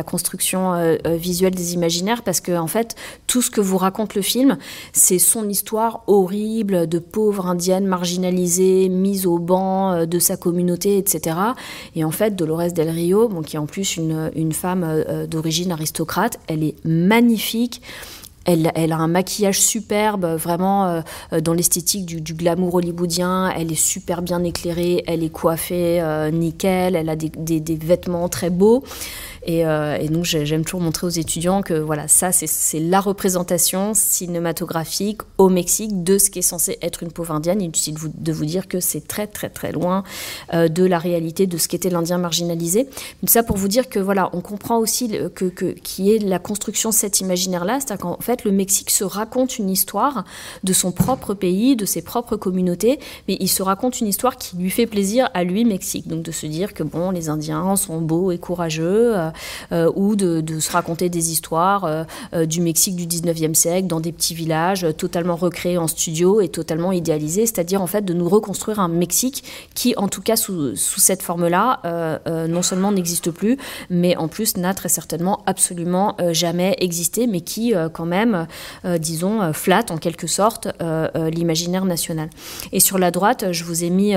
construction euh, euh, visuelle des imaginaires, parce que en fait, tout ce que vous raconte le film, c'est son histoire horrible de pauvre indienne marginalisée, mise au banc de sa communauté, etc. Et en fait, Dolores del Rio, qui est en plus une femme d'origine aristocrate. Elle est magnifique. Elle, a un maquillage superbe, vraiment euh, dans l'esthétique du, glamour hollywoodien. Elle est super bien éclairée, elle est coiffée euh, nickel, elle a des, vêtements très beaux. Et, euh, et donc j'aime toujours montrer aux étudiants que voilà, ça c'est la représentation cinématographique au Mexique de ce qui est censé être une pauvre indienne. Inutile de vous, dire que c'est très très très loin euh, de la réalité de ce qu'était l'Indien marginalisé. Mais ça pour vous dire que voilà, on comprend aussi que, que qui est la construction de cet imaginaire-là, c'est-à-dire qu'en fait le Mexique se raconte une histoire de son propre pays, de ses propres communautés, mais il se raconte une histoire qui lui fait plaisir à lui Mexique. Donc de se dire que bon, les Indiens sont beaux et courageux, euh, ou de, se raconter des histoires du Mexique du 19e siècle dans des petits villages totalement recréés en studio et totalement idéalisés, c'est-à-dire en fait de nous reconstruire un Mexique qui, en tout cas sous, sous cette forme-là, non seulement n'existe plus, mais en plus n'a très certainement absolument jamais existé, mais qui quand même, disons, flatte en quelque sorte l'imaginaire national. Et sur la droite, je vous ai mis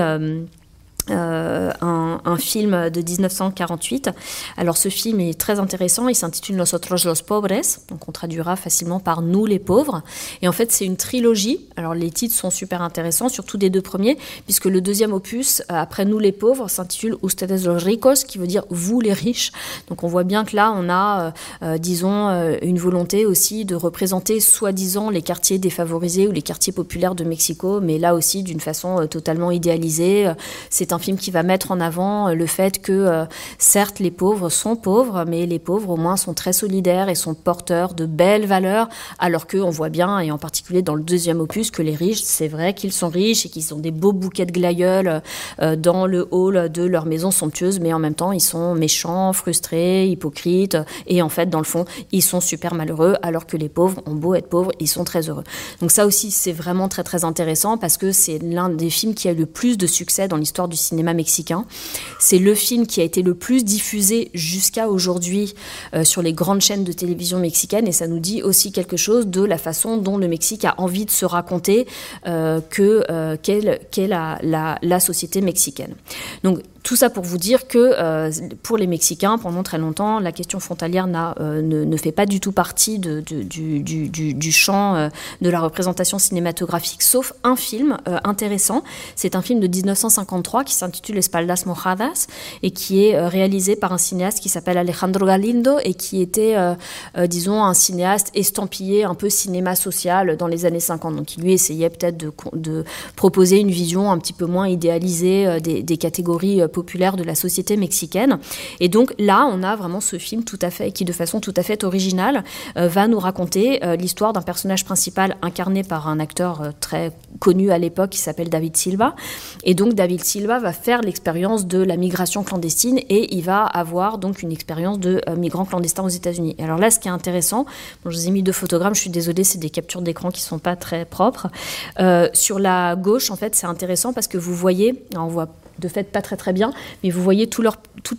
euh, un, film de 1948. Alors ce film est très intéressant, il s'intitule Nosotros los Pobres, donc on traduira facilement par Nous les pauvres. Et en fait c'est une trilogie, alors les titres sont super intéressants, surtout des deux premiers, puisque le deuxième opus, euh, après Nous les pauvres, s'intitule Ustedes los ricos, qui veut dire Vous les riches. Donc on voit bien que là on a, euh, disons, une volonté aussi de représenter soi-disant les quartiers défavorisés ou les quartiers populaires de Mexico, mais là aussi d'une façon totalement idéalisée. C'est un un film qui va mettre en avant euh, le fait que, euh, certes, les pauvres sont pauvres, mais les pauvres, au moins, sont très solidaires et sont porteurs de belles valeurs, alors qu'on voit bien, et en particulier dans le deuxième opus, que les riches, c'est vrai qu'ils sont riches et qu'ils ont des beaux bouquets de glaïeuls euh, dans le hall de leur maison somptueuse, mais en même temps, ils sont méchants, frustrés, hypocrites, et en fait, dans le fond, ils sont super malheureux, alors que les pauvres ont beau être pauvres, ils sont très heureux. Donc ça aussi, c'est vraiment très très intéressant parce que c'est l'un des films qui a eu le plus de succès dans l'histoire du cinéma cinéma mexicain. C'est le film qui a été le plus diffusé jusqu'à aujourd'hui euh, sur les grandes chaînes de télévision mexicaines et ça nous dit aussi quelque chose de la façon dont le Mexique a envie de se raconter euh, que euh, qu'est la, la, la, société mexicaine. Donc tout ça pour vous dire que euh, pour les Mexicains, pendant très longtemps, la question frontalière euh, ne, fait pas du tout partie du, champ euh, de la représentation cinématographique, sauf un film intéressant. C'est un film de 1953 qui s'intitule Espaldas Mojadas et qui est réalisé par un cinéaste qui s'appelle Alejandro Galindo et qui était, disons, un cinéaste estampillé un peu cinéma social dans les années 50. Donc il lui essayait peut-être de, proposer une vision un petit peu moins idéalisée des catégories populaire de la société mexicaine. Et donc là, on a vraiment ce film tout à fait, qui de façon tout à fait originale euh, va nous raconter euh, l'histoire d'un personnage principal incarné par un acteur euh, très connu à l'époque qui s'appelle David Silva. Et donc David Silva va faire l'expérience de la migration clandestine et il va avoir donc une expérience de migrant clandestin aux États-Unis. Alors là, ce qui est intéressant, je vous ai mis deux photogrammes, je suis désolée, c'est des captures d'écran qui sont pas très propres. sur la gauche, en fait, c'est intéressant parce que vous voyez, on voit de fait pas très très bien, mais vous voyez toutes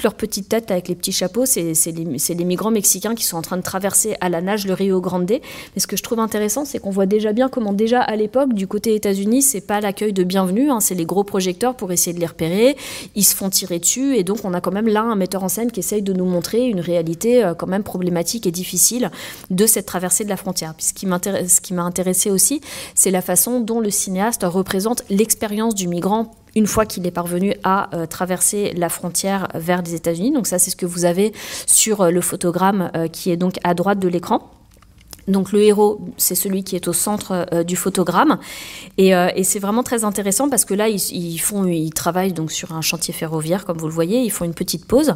leurs petites têtes avec les petits chapeaux, c'est les, les, migrants mexicains qui sont en train de traverser à la nage le Rio Grande. Mais ce que je trouve intéressant, c'est qu'on voit déjà bien comment déjà à l'époque, du côté États-Unis, c'est pas l'accueil de bienvenue, hein, c'est les gros projecteurs pour essayer de les repérer, ils se font tirer dessus, et donc on a quand même là un metteur en scène qui essaye de nous montrer une réalité euh, quand même problématique et difficile de cette traversée de la frontière. Puis ce qui m'a intéressé aussi, c'est la façon dont le cinéaste représente l'expérience du migrant une fois qu'il est parvenu à euh, traverser la frontière vers les États-Unis. Donc ça, c'est ce que vous avez sur euh, le photogramme euh, qui est donc à droite de l'écran. Donc le héros, c'est celui qui est au centre euh, du photogramme, euh, et, c'est vraiment très intéressant parce que là ils, font, ils travaillent donc sur un chantier ferroviaire comme vous le voyez, ils font une petite pause.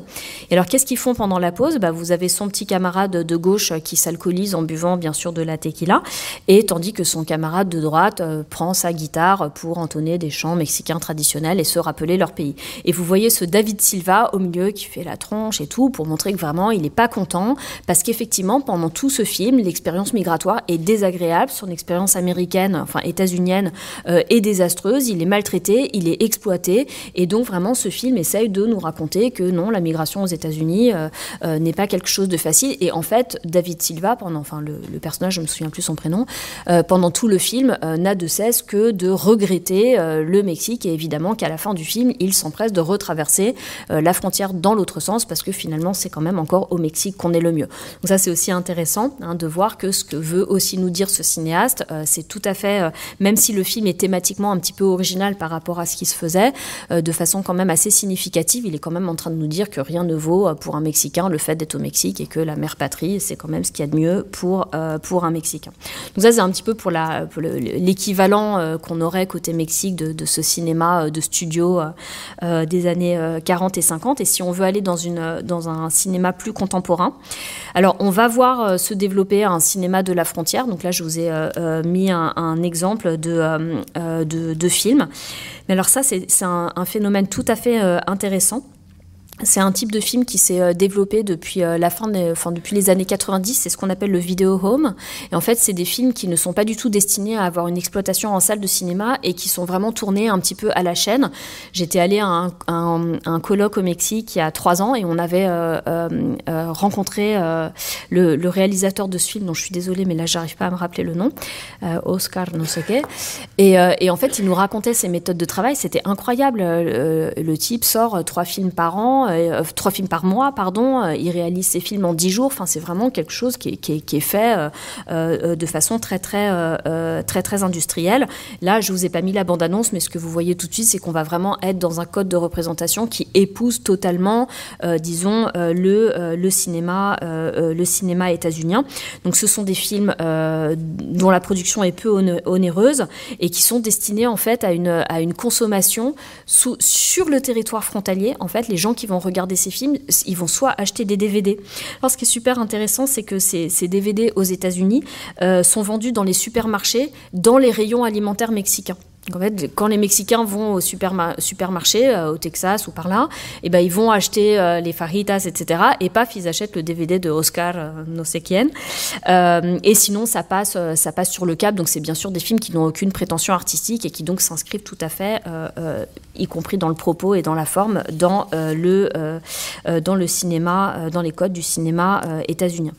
Et alors qu'est-ce qu'ils font pendant la pause? Bah, vous avez son petit camarade de gauche qui s'alcoolise en buvant bien sûr de la tequila, et tandis que son camarade de droite euh, prend sa guitare pour entonner des chants mexicains traditionnels et se rappeler leur pays. Et vous voyez ce David Silva au milieu qui fait la tronche et tout pour montrer que vraiment il n'est pas content. Parce qu'effectivement pendant tout ce film l'expérience migratoire est désagréable. Son expérience américaine, enfin états-unienne, euh, est désastreuse. Il est maltraité, il est exploité. Et donc, vraiment, ce film essaye de nous raconter que non, la migration aux États-Unis euh, euh, n'est pas quelque chose de facile. Et en fait, David Silva, pendant, enfin, le, personnage, je me souviens plus son prénom, pendant tout le film, n'a de cesse que de regretter le Mexique. Et évidemment qu'à la fin du film, il s'empresse de retraverser la frontière dans l'autre sens parce que finalement, c'est quand même encore au Mexique qu'on est le mieux. Donc, ça, c'est aussi intéressant hein, de voir ce que veut aussi nous dire ce cinéaste. Euh, c'est tout à fait, euh, même si le film est thématiquement un petit peu original par rapport à ce qui se faisait, euh, de façon quand même assez significative, il est quand même en train de nous dire que rien ne vaut pour un Mexicain le fait d'être au Mexique et que la mère patrie, c'est quand même ce qu'il y a de mieux pour, pour un Mexicain. Donc ça, c'est un petit peu pour l'équivalent qu'on aurait côté Mexique de, de ce cinéma de studio des années 40 et 50. Et si on veut aller dans, une, dans un cinéma plus contemporain, alors on va voir se développer un cinéma de la frontière. Donc là, je vous ai euh, euh, mis un, exemple de, euh, de, de, film. Mais alors ça, c'est un, phénomène tout à fait intéressant. C'est un type de film qui s'est euh, développé depuis euh, la fin, enfin, depuis les années 90. C'est ce qu'on appelle le video home. Et en fait, c'est des films qui ne sont pas du tout destinés à avoir une exploitation en salle de cinéma et qui sont vraiment tournés un petit peu à la chaîne. J'étais allée à un, colloque au Mexique il y a trois ans et on avait euh, rencontré le, réalisateur de ce film, dont je suis désolée, mais là, j'arrive pas à me rappeler le nom, Oscar no Et, en fait, il nous racontait ses méthodes de travail. C'était incroyable. le type sort trois films par an trois films par mois, pardon. Euh, il réalise ses films en dix jours. Enfin, c'est vraiment quelque chose qui est, fait de façon très, très, très, très industrielle. Là, je vous ai pas mis la bande-annonce, mais ce que vous voyez tout de suite, c'est qu'on va vraiment être dans un code de représentation qui épouse totalement, disons, le, cinéma, le cinéma états-unien. Donc, ce sont des films dont la production est peu onéreuse et qui sont destinés en fait à une, à une consommation sous, sur le territoire frontalier. En fait, les gens qui vont regarder ces films, ils vont soit acheter des DVD. Alors, ce qui est super intéressant, c'est que ces, DVD aux États-Unis euh, sont vendus dans les supermarchés, dans les rayons alimentaires mexicains. En fait, quand les Mexicains vont au supermarché, euh, au Texas ou par là, et eh ben, ils vont acheter euh, les fajitas, etc. Et paf, ils achètent le DVD de Oscar euh, no sé et sinon, ça passe, ça passe sur le câble. Donc, c'est bien sûr des films qui n'ont aucune prétention artistique et qui donc s'inscrivent tout à fait, y compris dans le propos et dans la forme, dans, le, dans le cinéma, dans les codes du cinéma états-unien.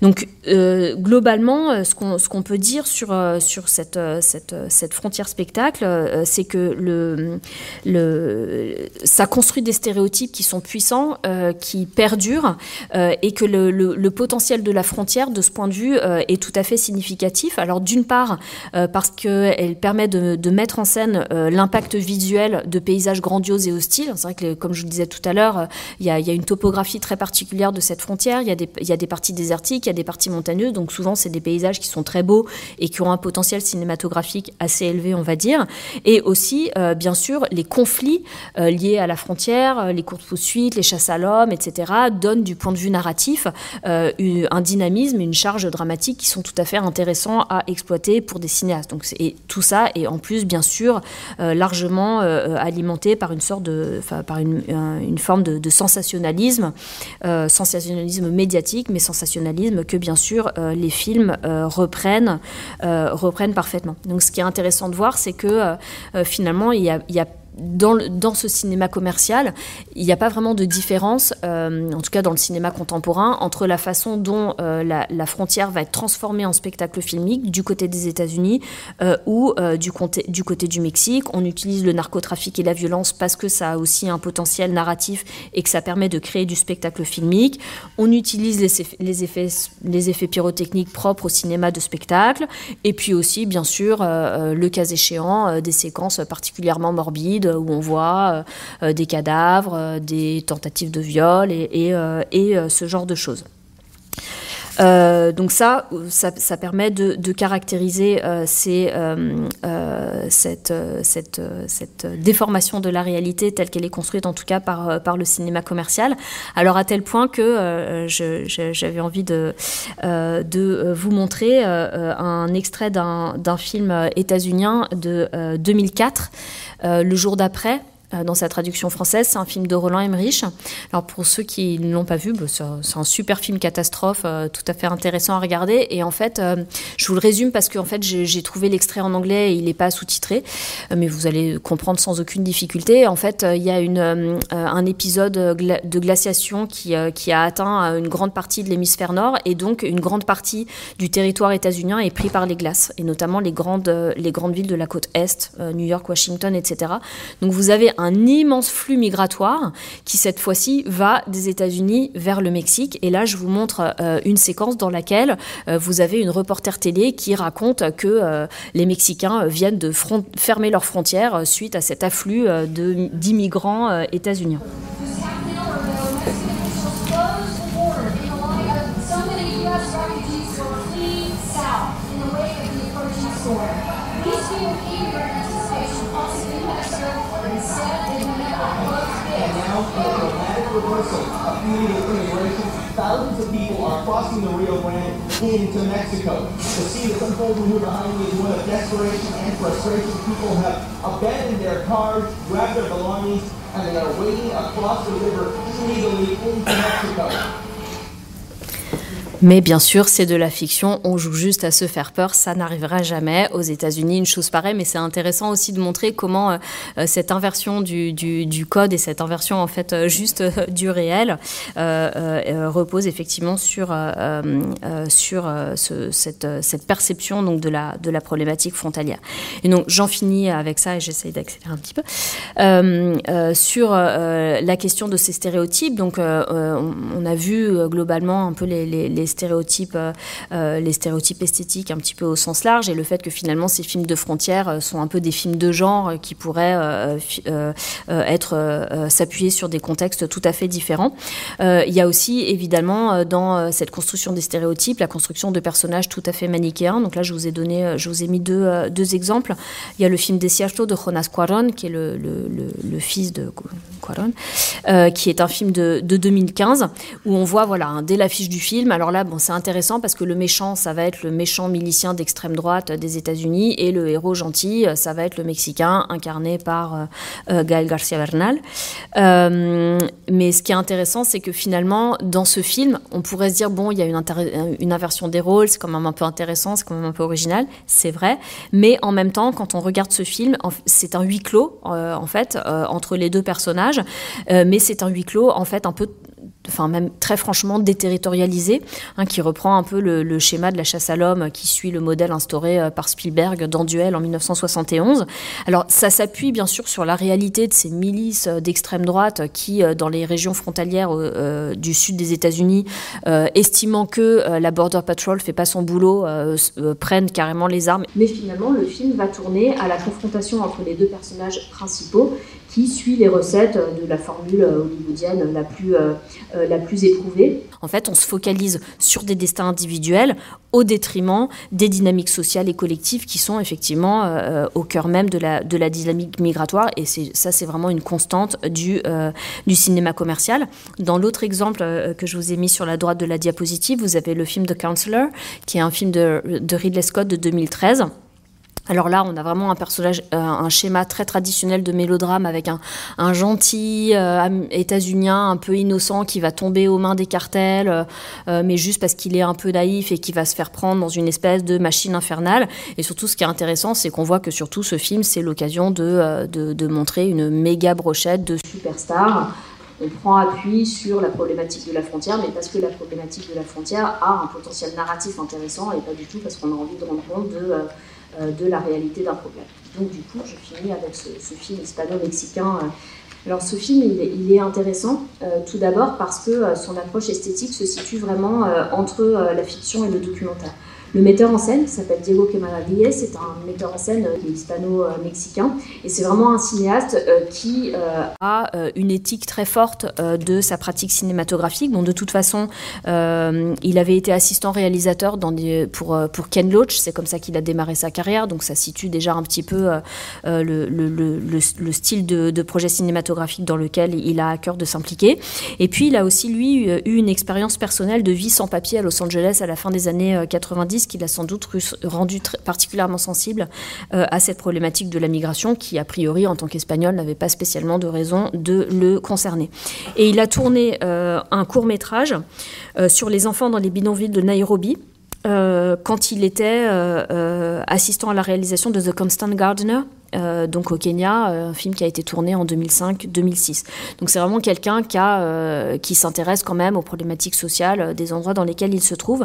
Donc, globalement, ce qu'on, ce qu'on peut dire sur, sur cette, cette, cette frontière spectacle, euh, c'est que le, le, ça construit des stéréotypes qui sont puissants, euh, qui perdurent, euh, et que le, le, potentiel de la frontière, de ce point de vue, est tout à fait significatif. Alors d'une part, parce qu'elle permet de, de, mettre en scène l'impact visuel de paysages grandioses et hostiles. C'est vrai que, comme je le disais tout à l'heure, il y, a une topographie très particulière de cette frontière. Il y, a des, parties désertiques, il y a des parties montagneuses, donc souvent c'est des paysages qui sont très beaux et qui ont un potentiel cinématographique assez élevé, on va dire et aussi, euh, bien sûr, les conflits euh, liés à la frontière, euh, les courses-poursuites, les chasses à l'homme, etc., donnent du point de vue narratif un dynamisme une charge dramatique qui sont tout à fait intéressants à exploiter pour des cinéastes. Donc, et tout ça est en plus, bien sûr, largement alimenté par une sorte de, par une, une forme de, sensationnalisme, sensationnalisme médiatique, mais sensationnalisme que, bien sûr, les films reprennent, reprennent parfaitement. Donc, ce qui est intéressant de voir, c'est que euh, euh, finalement, il a, il y a dans, ce cinéma commercial, il n'y a pas vraiment de différence, euh, en tout cas dans le cinéma contemporain, entre la façon dont euh, la, frontière va être transformée en spectacle filmique du côté des États-Unis euh, ou du, côté, du Mexique. On utilise le narcotrafic et la violence parce que ça a aussi un potentiel narratif et que ça permet de créer du spectacle filmique. On utilise les, effets, pyrotechniques propres au cinéma de spectacle et puis aussi, bien sûr, le cas échéant, des séquences particulièrement morbides où on voit euh, euh, des cadavres, euh, des tentatives de viol et, ce genre de choses. Donc ça, ça, permet de, caractériser cette, déformation de la réalité telle qu'elle est construite en tout cas par, le cinéma commercial. Alors à tel point que j'avais envie de, de vous montrer un extrait d'un film états-unien de 2004 euh, le jour d'après, euh, dans sa traduction française. C'est un film de Roland Emmerich. Alors pour ceux qui ne l'ont pas vu, bah, c'est un super film catastrophe, euh, tout à fait intéressant à regarder. Et en fait, euh, je vous le résume parce qu'en fait, j'ai trouvé l'extrait en anglais et il n'est pas sous-titré, mais vous allez comprendre sans aucune difficulté. En fait, il y a un épisode de glaciation qui, a atteint une grande partie de l'hémisphère nord et donc une grande partie du territoire états-unien est pris par les glaces et notamment les grandes, les grandes villes de la côte est, New York, Washington, etc. Donc vous avez immense flux migratoire qui cette fois-ci va des États-Unis vers le Mexique. Et là, je vous montre euh, une séquence dans laquelle euh, vous avez une reporter télé qui raconte que euh, les Mexicains viennent de fermer leurs frontières suite à cet afflux d'immigrants états-uniens. Crossing the Rio Grande into Mexico. You see that's unfolding here behind me is one of desperation and frustration. People have abandoned their cars, grabbed their belongings, and they are wading across the river illegally into Mexico. Mais bien sûr, c'est de la fiction, on joue juste à se faire peur, ça n'arrivera jamais aux États-Unis, une chose pareille, mais c'est intéressant aussi de montrer comment euh, euh, cette inversion du, code et cette inversion en fait euh, juste du réel repose effectivement sur, sur ce, cette, perception donc, de, la, de la problématique frontalière. Et donc j'en finis avec ça et j'essaye d'accélérer un petit peu. sur la question de ces stéréotypes, donc on, on, a vu globalement un peu les, les, les stéréotypes, euh, les stéréotypes esthétiques un petit peu au sens large et le fait que finalement ces films de frontières euh, sont un peu des films de genre euh, qui pourraient être s'appuyer sur des contextes tout à fait différents. il y a aussi évidemment dans cette construction des stéréotypes la construction de personnages tout à fait manichéens. Donc là je vous ai donné, je vous ai mis deux, deux exemples. Il y a le film Desierto de Jonas Cuaron qui est le, fils de Cuaron, euh, qui est un film de, de 2015 où on voit voilà dès l'affiche du film. Alors là bon, c'est intéressant parce que le méchant, ça va être le méchant milicien d'extrême droite des États-Unis et le héros gentil, ça va être le Mexicain incarné par euh, euh, Gael Garcia Bernal. Euh, mais ce qui est intéressant, c'est que finalement, dans ce film, on pourrait se dire bon, il y a une, inversion des rôles, c'est quand même un peu intéressant, c'est quand même un peu original, c'est vrai. Mais en même temps, quand on regarde ce film, c'est un huis clos en fait entre les deux personnages, mais c'est un huis clos en fait un peu enfin même très franchement déterritorialisé, hein, qui reprend un peu le, schéma de la chasse à l'homme qui suit le modèle instauré euh, par Spielberg dans Duel en 1971. Alors ça s'appuie bien sûr sur la réalité de ces milices euh, d'extrême droite qui, euh, dans les régions frontalières du sud des États-Unis, estimant que la Border Patrol fait pas son boulot, prennent carrément les armes. Mais finalement, le film va tourner à la confrontation entre les deux personnages principaux qui suit les recettes de la formule hollywoodienne la plus, la plus éprouvée. En fait, on se focalise sur des destins individuels au détriment des dynamiques sociales et collectives qui sont effectivement euh, au cœur même de la, dynamique migratoire. Et ça, c'est vraiment une constante du, euh, cinéma commercial. Dans l'autre exemple euh, que je vous ai mis sur la droite de la diapositive, vous avez le film The Counselor, qui est un film de Ridley Scott de 2013 alors là, on a vraiment un personnage, euh, un schéma très traditionnel de mélodrame avec un, gentil euh, états-unien un peu innocent qui va tomber aux mains des cartels, euh, mais juste parce qu'il est un peu naïf et qui va se faire prendre dans une espèce de machine infernale. Et surtout, ce qui est intéressant, c'est qu'on voit que surtout ce film, c'est l'occasion de, de, de, montrer une méga brochette de superstars. On prend appui sur la problématique de la frontière, mais parce que la problématique de la frontière a un potentiel narratif intéressant et pas du tout parce qu'on a envie de rendre compte de de la réalité d'un problème. Donc du coup, je finis avec ce, film hispano-mexicain. Alors ce film, il est, intéressant, euh, tout d'abord parce que euh, son approche esthétique se situe vraiment euh, entre euh, la fiction et le documentaire. Le metteur en scène, qui s'appelle Diego Quemaradille, c'est un metteur en scène euh, hispano-mexicain, et c'est vraiment un cinéaste euh, qui euh, a une éthique très forte de sa pratique cinématographique, dont de toute façon, il avait été assistant réalisateur pour, Ken Loach, c'est comme ça qu'il a démarré sa carrière, donc ça situe déjà un petit peu le, style de, de projet cinématographique dans lequel il a à cœur de s'impliquer. Et puis, il a aussi, lui, eu une expérience personnelle de vie sans papier à Los Angeles à la fin des années 90 qui l'a sans doute rendu particulièrement sensible euh, à cette problématique de la migration qui, a priori, en tant qu'Espagnol, n'avait pas spécialement de raison de le concerner. Et il a tourné euh, un court métrage euh, sur les enfants dans les bidonvilles de Nairobi. Euh, quand il était euh, euh, assistant à la réalisation de The Constant Gardener, donc au Kenya, un film qui a été tourné en 2005-2006. Donc c'est vraiment quelqu'un qui s'intéresse quand même aux problématiques sociales des endroits dans lesquels il se trouve.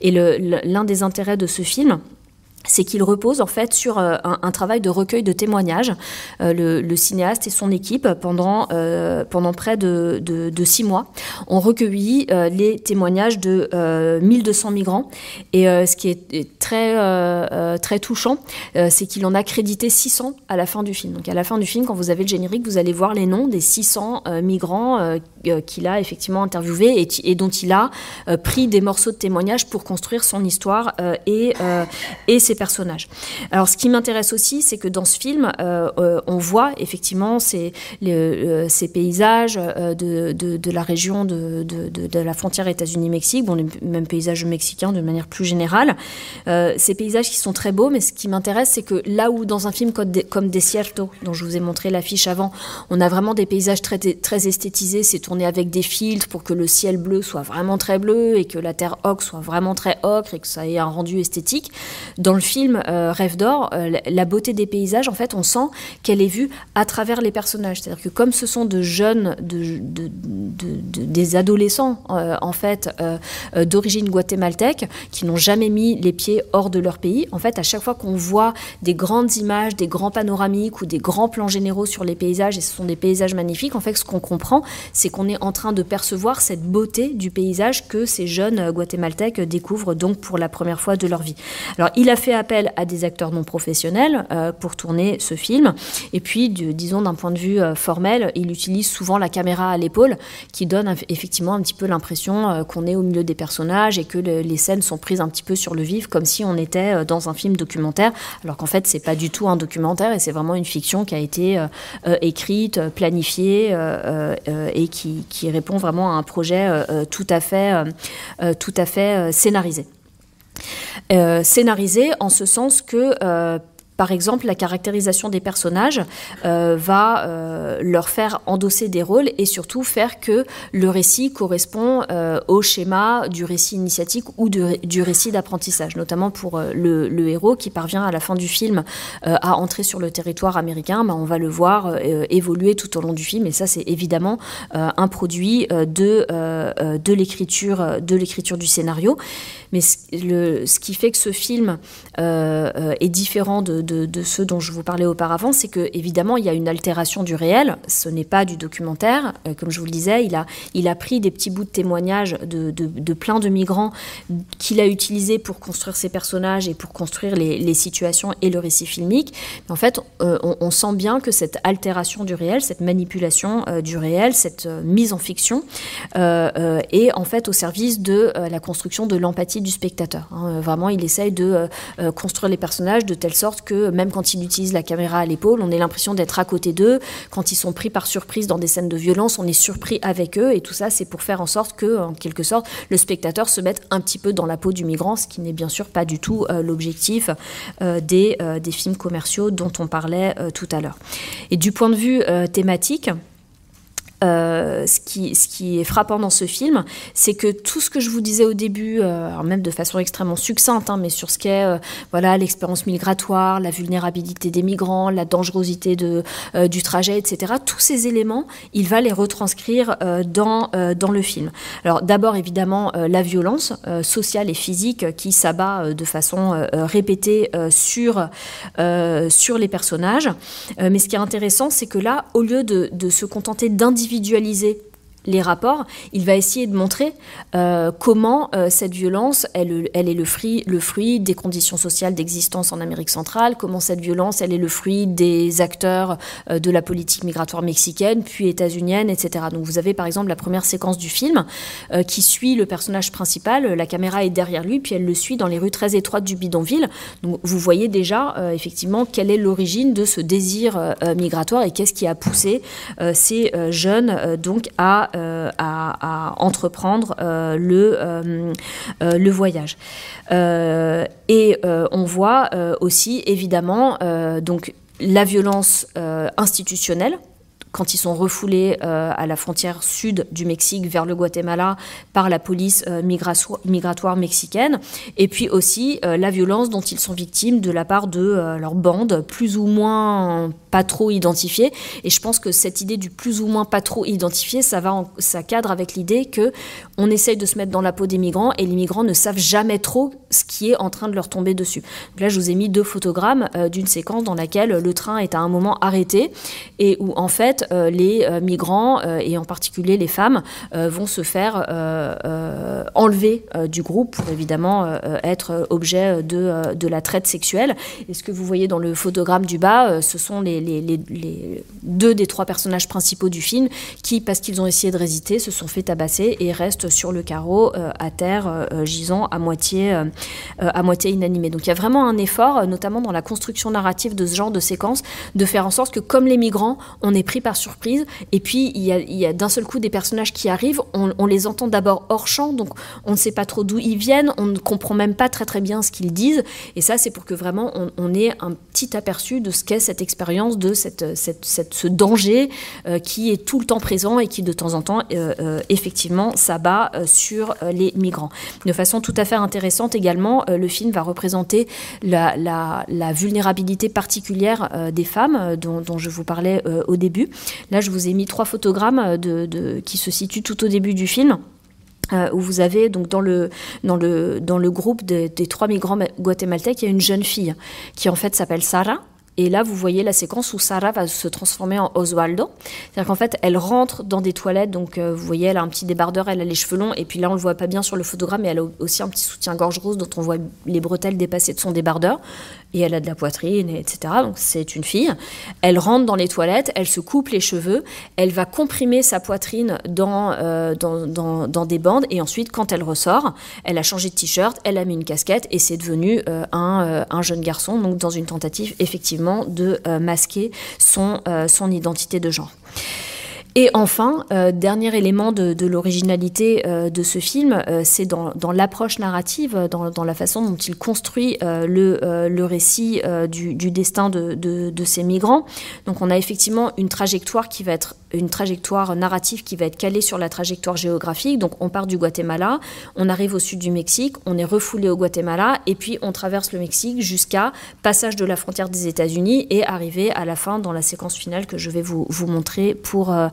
Et l'un des intérêts de ce film, c'est qu'il repose en fait sur euh, un, travail de recueil de témoignages. Euh, le, cinéaste et son équipe, pendant, euh, pendant près de, de, six mois, ont recueilli les témoignages de 1200 euh, migrants. Et ce qui est très, très touchant, c'est qu'il en a crédité 600 à la fin du film. Donc à la fin du film, quand vous avez le générique, vous allez voir les noms des 600 migrants qu'il a effectivement interviewés et, et, dont il a pris des morceaux de témoignages pour construire son histoire et, et personnages. Alors, ce qui m'intéresse aussi, c'est que dans ce film, on voit effectivement ces, ces paysages de, la région de, de la frontière États-Unis-Mexique, bon, les mêmes paysages mexicains de manière plus générale. ces paysages qui sont très beaux, mais ce qui m'intéresse, c'est que là où dans un film comme, comme Desierto, dont je vous ai montré l'affiche avant, on a vraiment des paysages très, très esthétisés, c'est tourné avec des filtres pour que le ciel bleu soit vraiment très bleu et que la terre ocre soit vraiment très ocre et que ça ait un rendu esthétique. Dans le film euh, Rêve d'or, euh, la beauté des paysages, en fait, on sent qu'elle est vue à travers les personnages. C'est-à-dire que comme ce sont de jeunes, de, des adolescents, euh, en fait, d'origine guatémaltèque, qui n'ont jamais mis les pieds hors de leur pays, en fait, à chaque fois qu'on voit des grandes images, des grands panoramiques ou des grands plans généraux sur les paysages, et ce sont des paysages magnifiques, en fait, ce qu'on comprend, c'est qu'on est en train de percevoir cette beauté du paysage que ces jeunes guatémaltèques découvrent donc pour la première fois de leur vie. Alors, il a fait appel à des acteurs non professionnels euh, pour tourner ce film, et puis, disons, d'un point de vue euh, formel, il utilise souvent la caméra à l'épaule, qui donne effectivement un petit peu l'impression euh, qu'on est au milieu des personnages et que les scènes sont prises un petit peu sur le vif, comme si on était dans un film documentaire, alors qu'en fait, c'est pas du tout un documentaire et c'est vraiment une fiction qui a été écrite, planifiée et qui, qui, répond vraiment à un projet tout à fait, tout à fait scénarisé. Scénarisé en ce sens que par exemple, la caractérisation des personnages euh, va euh, leur faire endosser des rôles et surtout faire que le récit correspond euh, au schéma du récit initiatique ou du récit d'apprentissage, notamment pour le, héros qui parvient à la fin du film à entrer sur le territoire américain. Ben, on va le voir évoluer tout au long du film et ça, c'est évidemment un produit de l'écriture du scénario. Mais ce qui fait que ce film est différent de ceux dont je vous parlais auparavant, c'est que évidemment il y a une altération du réel. Ce n'est pas du documentaire, euh, comme je vous le disais. Il a, pris des petits bouts de témoignages de, plein de migrants qu'il a utilisés pour construire ses personnages et pour construire les, situations et le récit filmique. Mais en fait, euh, on, sent bien que cette altération du réel, cette manipulation euh, du réel, cette mise en fiction est en fait au service de la construction de l'empathie du spectateur. Hein. Vraiment, il essaye de construire les personnages de telle sorte que même quand ils utilisent la caméra à l'épaule, on a l'impression d'être à côté d'eux. Quand ils sont pris par surprise dans des scènes de violence, on est surpris avec eux. Et tout ça, c'est pour faire en sorte que, en quelque sorte, le spectateur se mette un petit peu dans la peau du migrant, ce qui n'est bien sûr pas du tout euh, l'objectif euh, euh, des, films commerciaux dont on parlait tout à l'heure. Et du point de vue thématique, euh, ce, qui, est frappant dans ce film, c'est que tout ce que je vous disais au début, euh, même de façon extrêmement succincte, hein, mais sur ce qu'est euh, voilà l'expérience migratoire, la vulnérabilité des migrants, la dangerosité du trajet, etc. Tous ces éléments, il va les retranscrire dans, le film. Alors d'abord évidemment la violence sociale et physique qui s'abat de façon répétée sur, les personnages. mais ce qui est intéressant, c'est que là, au lieu de, de se contenter d'individualiser individualiser les rapports, il va essayer de montrer euh, comment euh, cette violence, elle, est le fruit, le fruit, des conditions sociales d'existence en Amérique centrale, comment cette violence, elle est le fruit des acteurs euh, de la politique migratoire mexicaine, puis états-unienne, etc. Donc vous avez par exemple la première séquence du film qui suit le personnage principal, la caméra est derrière lui, puis elle le suit dans les rues très étroites du bidonville. Donc vous voyez déjà effectivement quelle est l'origine de ce désir migratoire et qu'est-ce qui a poussé ces jeunes donc à euh, à, entreprendre euh, le, euh, le voyage. et on voit aussi évidemment donc la violence institutionnelle quand ils sont refoulés euh, à la frontière sud du Mexique vers le Guatemala par la police euh, migratoire mexicaine, et puis aussi euh, la violence dont ils sont victimes de la part de leur bande, plus ou moins pas trop identifiée. Et je pense que cette idée du plus ou moins pas trop identifié, ça va, ça cadre avec l'idée que on essaye de se mettre dans la peau des migrants et les migrants ne savent jamais trop ce qui est en train de leur tomber dessus. là, je vous ai mis deux photogrammes d'une séquence dans laquelle le train est à un moment arrêté et où en fait euh, les euh, migrants, euh, et en particulier les femmes, vont se faire enlever du groupe pour évidemment être objet de, de, la traite sexuelle. Et ce que vous voyez dans le photogramme du bas, ce sont les, deux des trois personnages principaux du film qui, parce qu'ils ont essayé de résister, se sont fait tabasser et restent sur le carreau à terre, gisant à moitié, à moitié inanimés. Donc il y a vraiment un effort, notamment dans la construction narrative de ce genre de séquence, de faire en sorte que comme les migrants, on est pris par surprise, et puis il y a, d'un seul coup des personnages qui arrivent, on, les entend d'abord hors champ, donc on ne sait pas trop d'où ils viennent, on ne comprend même pas très très bien ce qu'ils disent, et ça c'est pour que vraiment on, ait un petit aperçu de ce qu'est cette expérience, de cette, ce danger qui est tout le temps présent et qui de temps en temps effectivement s'abat sur les migrants. De façon tout à fait intéressante également, le film va représenter la, vulnérabilité particulière euh, des femmes euh, dont, je vous parlais euh, au début. Là, je vous ai mis trois photogrammes de, qui se situent tout au début du film. où vous avez donc dans le, dans le, dans le groupe des trois migrants guatémaltèques, il y a une jeune fille qui en fait s'appelle Sarah, et là, vous voyez la séquence où Sarah va se transformer en Oswaldo. C'est-à-dire qu'en fait, elle rentre dans des toilettes. Donc, euh, vous voyez, elle a un petit débardeur, elle a les cheveux longs. Et puis là, on le voit pas bien sur le photogramme, mais elle a aussi un petit soutien-gorge rose dont on voit les bretelles dépasser de son débardeur. Et elle a de la poitrine, etc. Donc, c'est une fille. Elle rentre dans les toilettes, elle se coupe les cheveux. Elle va comprimer sa poitrine dans, euh, dans, dans, dans, des bandes. Et ensuite, quand elle ressort, elle a changé de t-shirt, elle a mis une casquette et c'est devenu euh, un, un jeune garçon. Donc, dans une tentative, effectivement, de euh, masquer son, euh, son identité de genre. Et enfin, euh, dernier élément de, l'originalité de ce film, c'est dans, l'approche narrative, dans, la façon dont il construit le, récit du, destin de, ces migrants. Donc on a effectivement une trajectoire qui va être une trajectoire narrative qui va être calée sur la trajectoire géographique. Donc on part du Guatemala, on arrive au sud du Mexique, on est refoulé au Guatemala et puis on traverse le Mexique jusqu'à passage de la frontière des États-Unis et arriver à la fin dans la séquence finale que je vais vous, vous montrer pour, euh, euh,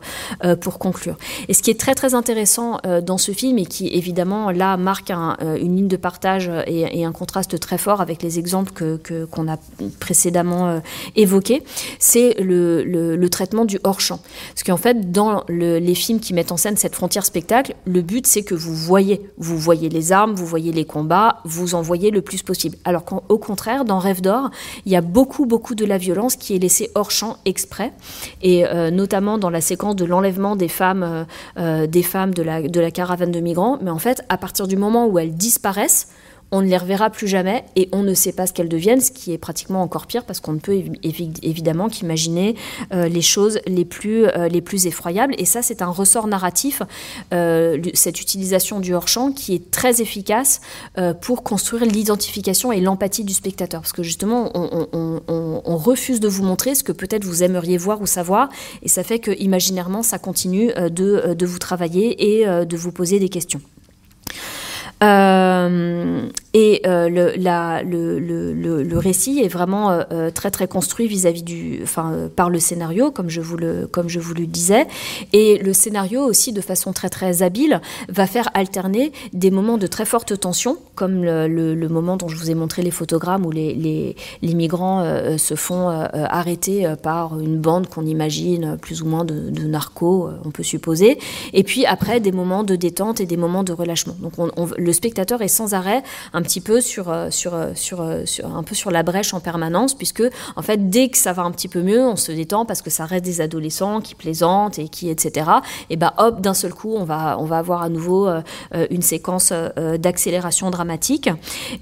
pour conclure. Et ce qui est très très intéressant euh, dans ce film et qui évidemment là marque une ligne de partage et, un contraste très fort avec les exemples que qu'on a précédemment évoqués, c'est le, le, traitement du hors-champ qu'en fait, dans les films qui mettent en scène cette frontière spectacle, le but c'est que vous voyez, vous voyez les armes, vous voyez les combats, vous en voyez le plus possible. Alors qu'au contraire, dans Rêve d'or, il y a beaucoup, beaucoup de la violence qui est laissée hors champ exprès, et euh, notamment dans la séquence de l'enlèvement des femmes, euh, euh, des femmes de la, de la caravane de migrants. Mais en fait, à partir du moment où elles disparaissent, on ne les reverra plus jamais et on ne sait pas ce qu'elles deviennent, ce qui est pratiquement encore pire parce qu'on ne peut évidemment qu'imaginer euh, les choses les plus, euh, les plus effroyables. Et ça, c'est un ressort narratif, euh, cette utilisation du hors-champ qui est très efficace pour construire l'identification et l'empathie du spectateur. Parce que justement, on, refuse de vous montrer ce que peut-être vous aimeriez voir ou savoir et ça fait que imaginairement, ça continue de, de vous travailler et de vous poser des questions. Euh, et euh, le, le, le, le, récit est vraiment euh, très très construit vis-à-vis du, enfin, par le scénario, comme je vous le, comme je vous le disais. Et le scénario aussi, de façon très très habile, va faire alterner des moments de très forte tension, comme le, moment dont je vous ai montré les photogrammes où les, les, les migrants se font arrêter par une bande qu'on imagine plus ou moins de, de narcos, on peut supposer. Et puis après, des moments de détente et des moments de relâchement. Donc on, on, le spectateur est sans arrêt un petit peu sur, euh, euh, euh, peu sur la brèche en permanence, puisque en fait, dès que ça va un petit peu mieux, on se détend parce que ça reste des adolescents qui plaisantent et qui, etc. Et bah hop, d'un seul coup, on va, on va avoir à nouveau une séquence d'accélération dramatique.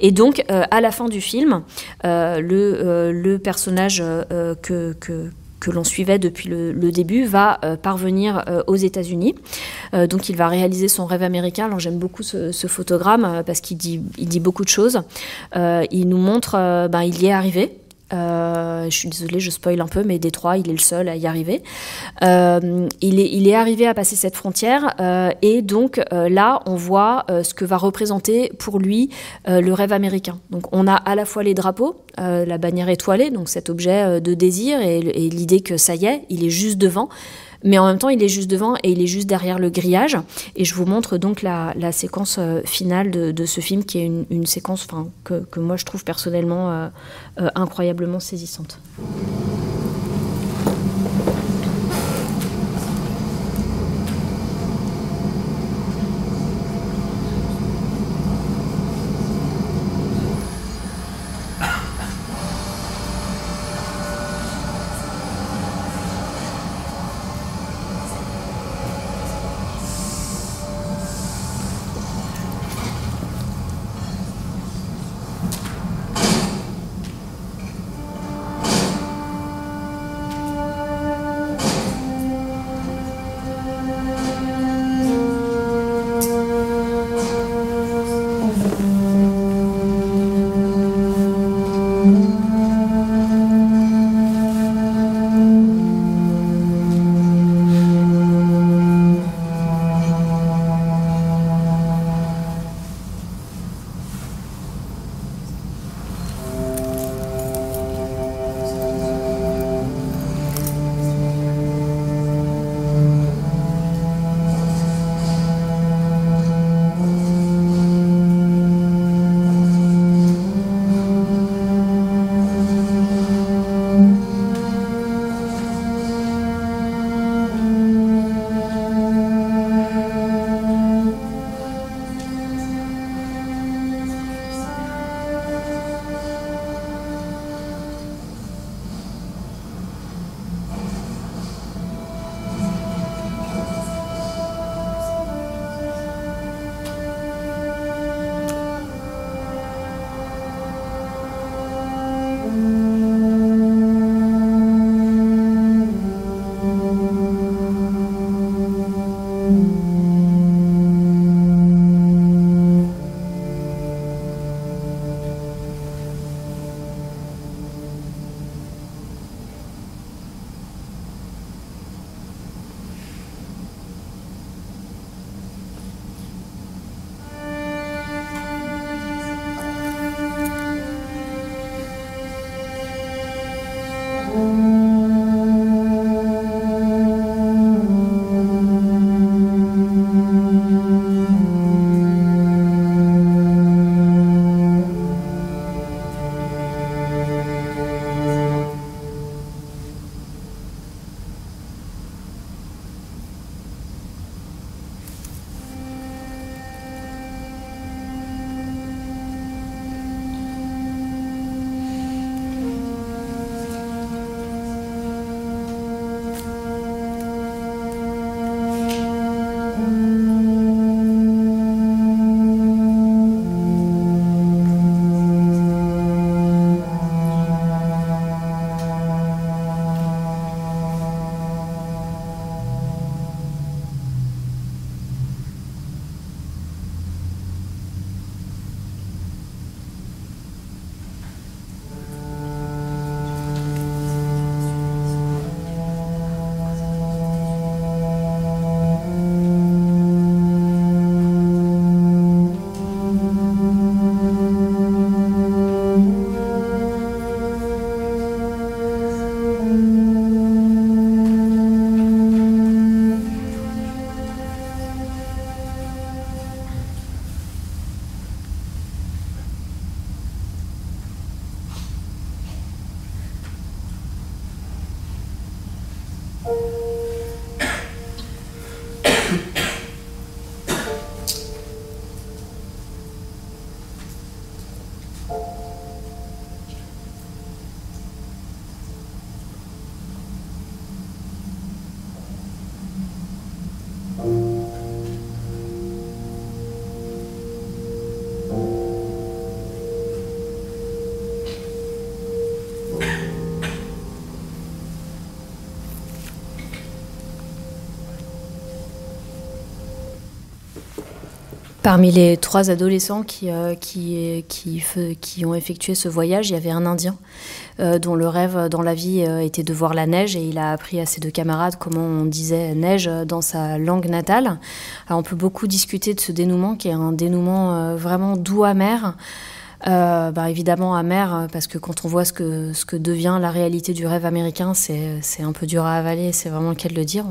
Et donc, à la fin du film, le, le personnage que que l'on suivait depuis le, début, va euh, parvenir euh, aux États-Unis. Euh, donc il va réaliser son rêve américain. Alors j'aime beaucoup ce, photogramme parce qu'il dit, dit beaucoup de choses. il nous montre, ben, il y est arrivé. Euh, je suis désolée, je spoil un peu, mais Détroit, il est le seul à y arriver. Euh, il, est, il est arrivé à passer cette frontière euh, et donc là, on voit ce que va représenter pour lui le rêve américain. Donc on a à la fois les drapeaux, la bannière étoilée, donc cet objet de désir et l'idée que ça y est, il est juste devant mais en même temps, il est juste devant et il est juste derrière le grillage. Et je vous montre donc la, séquence euh, finale de, ce film, qui est une, séquence que, que, moi je trouve personnellement euh, euh, incroyablement saisissante. Parmi les trois adolescents qui, euh, qui, qui, ont effectué ce voyage, il y avait un Indien euh, dont le rêve dans la vie euh, était de voir la neige et il a appris à ses deux camarades comment on disait neige dans sa langue natale. Alors on peut beaucoup discuter de ce dénouement qui est un dénouement vraiment doux amer. bah évidemment amer parce que quand on voit ce que, ce que devient la réalité du rêve américain, c'est un peu dur à avaler, c'est vraiment le cas de le dire.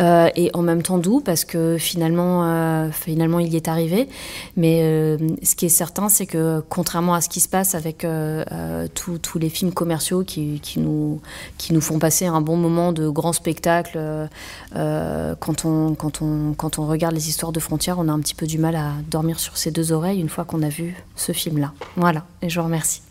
Euh, et en même temps doux parce que finalement, euh, finalement il y est arrivé. Mais euh, ce qui est certain, c'est que contrairement à ce qui se passe avec tous les films commerciaux qui, nous, qui nous font passer un bon moment de grand spectacle, quand, on, quand, on, quand on regarde les histoires de frontières, on a un petit peu du mal à dormir sur ses deux oreilles une fois qu'on a vu ce film-là. Voilà, et je vous remercie.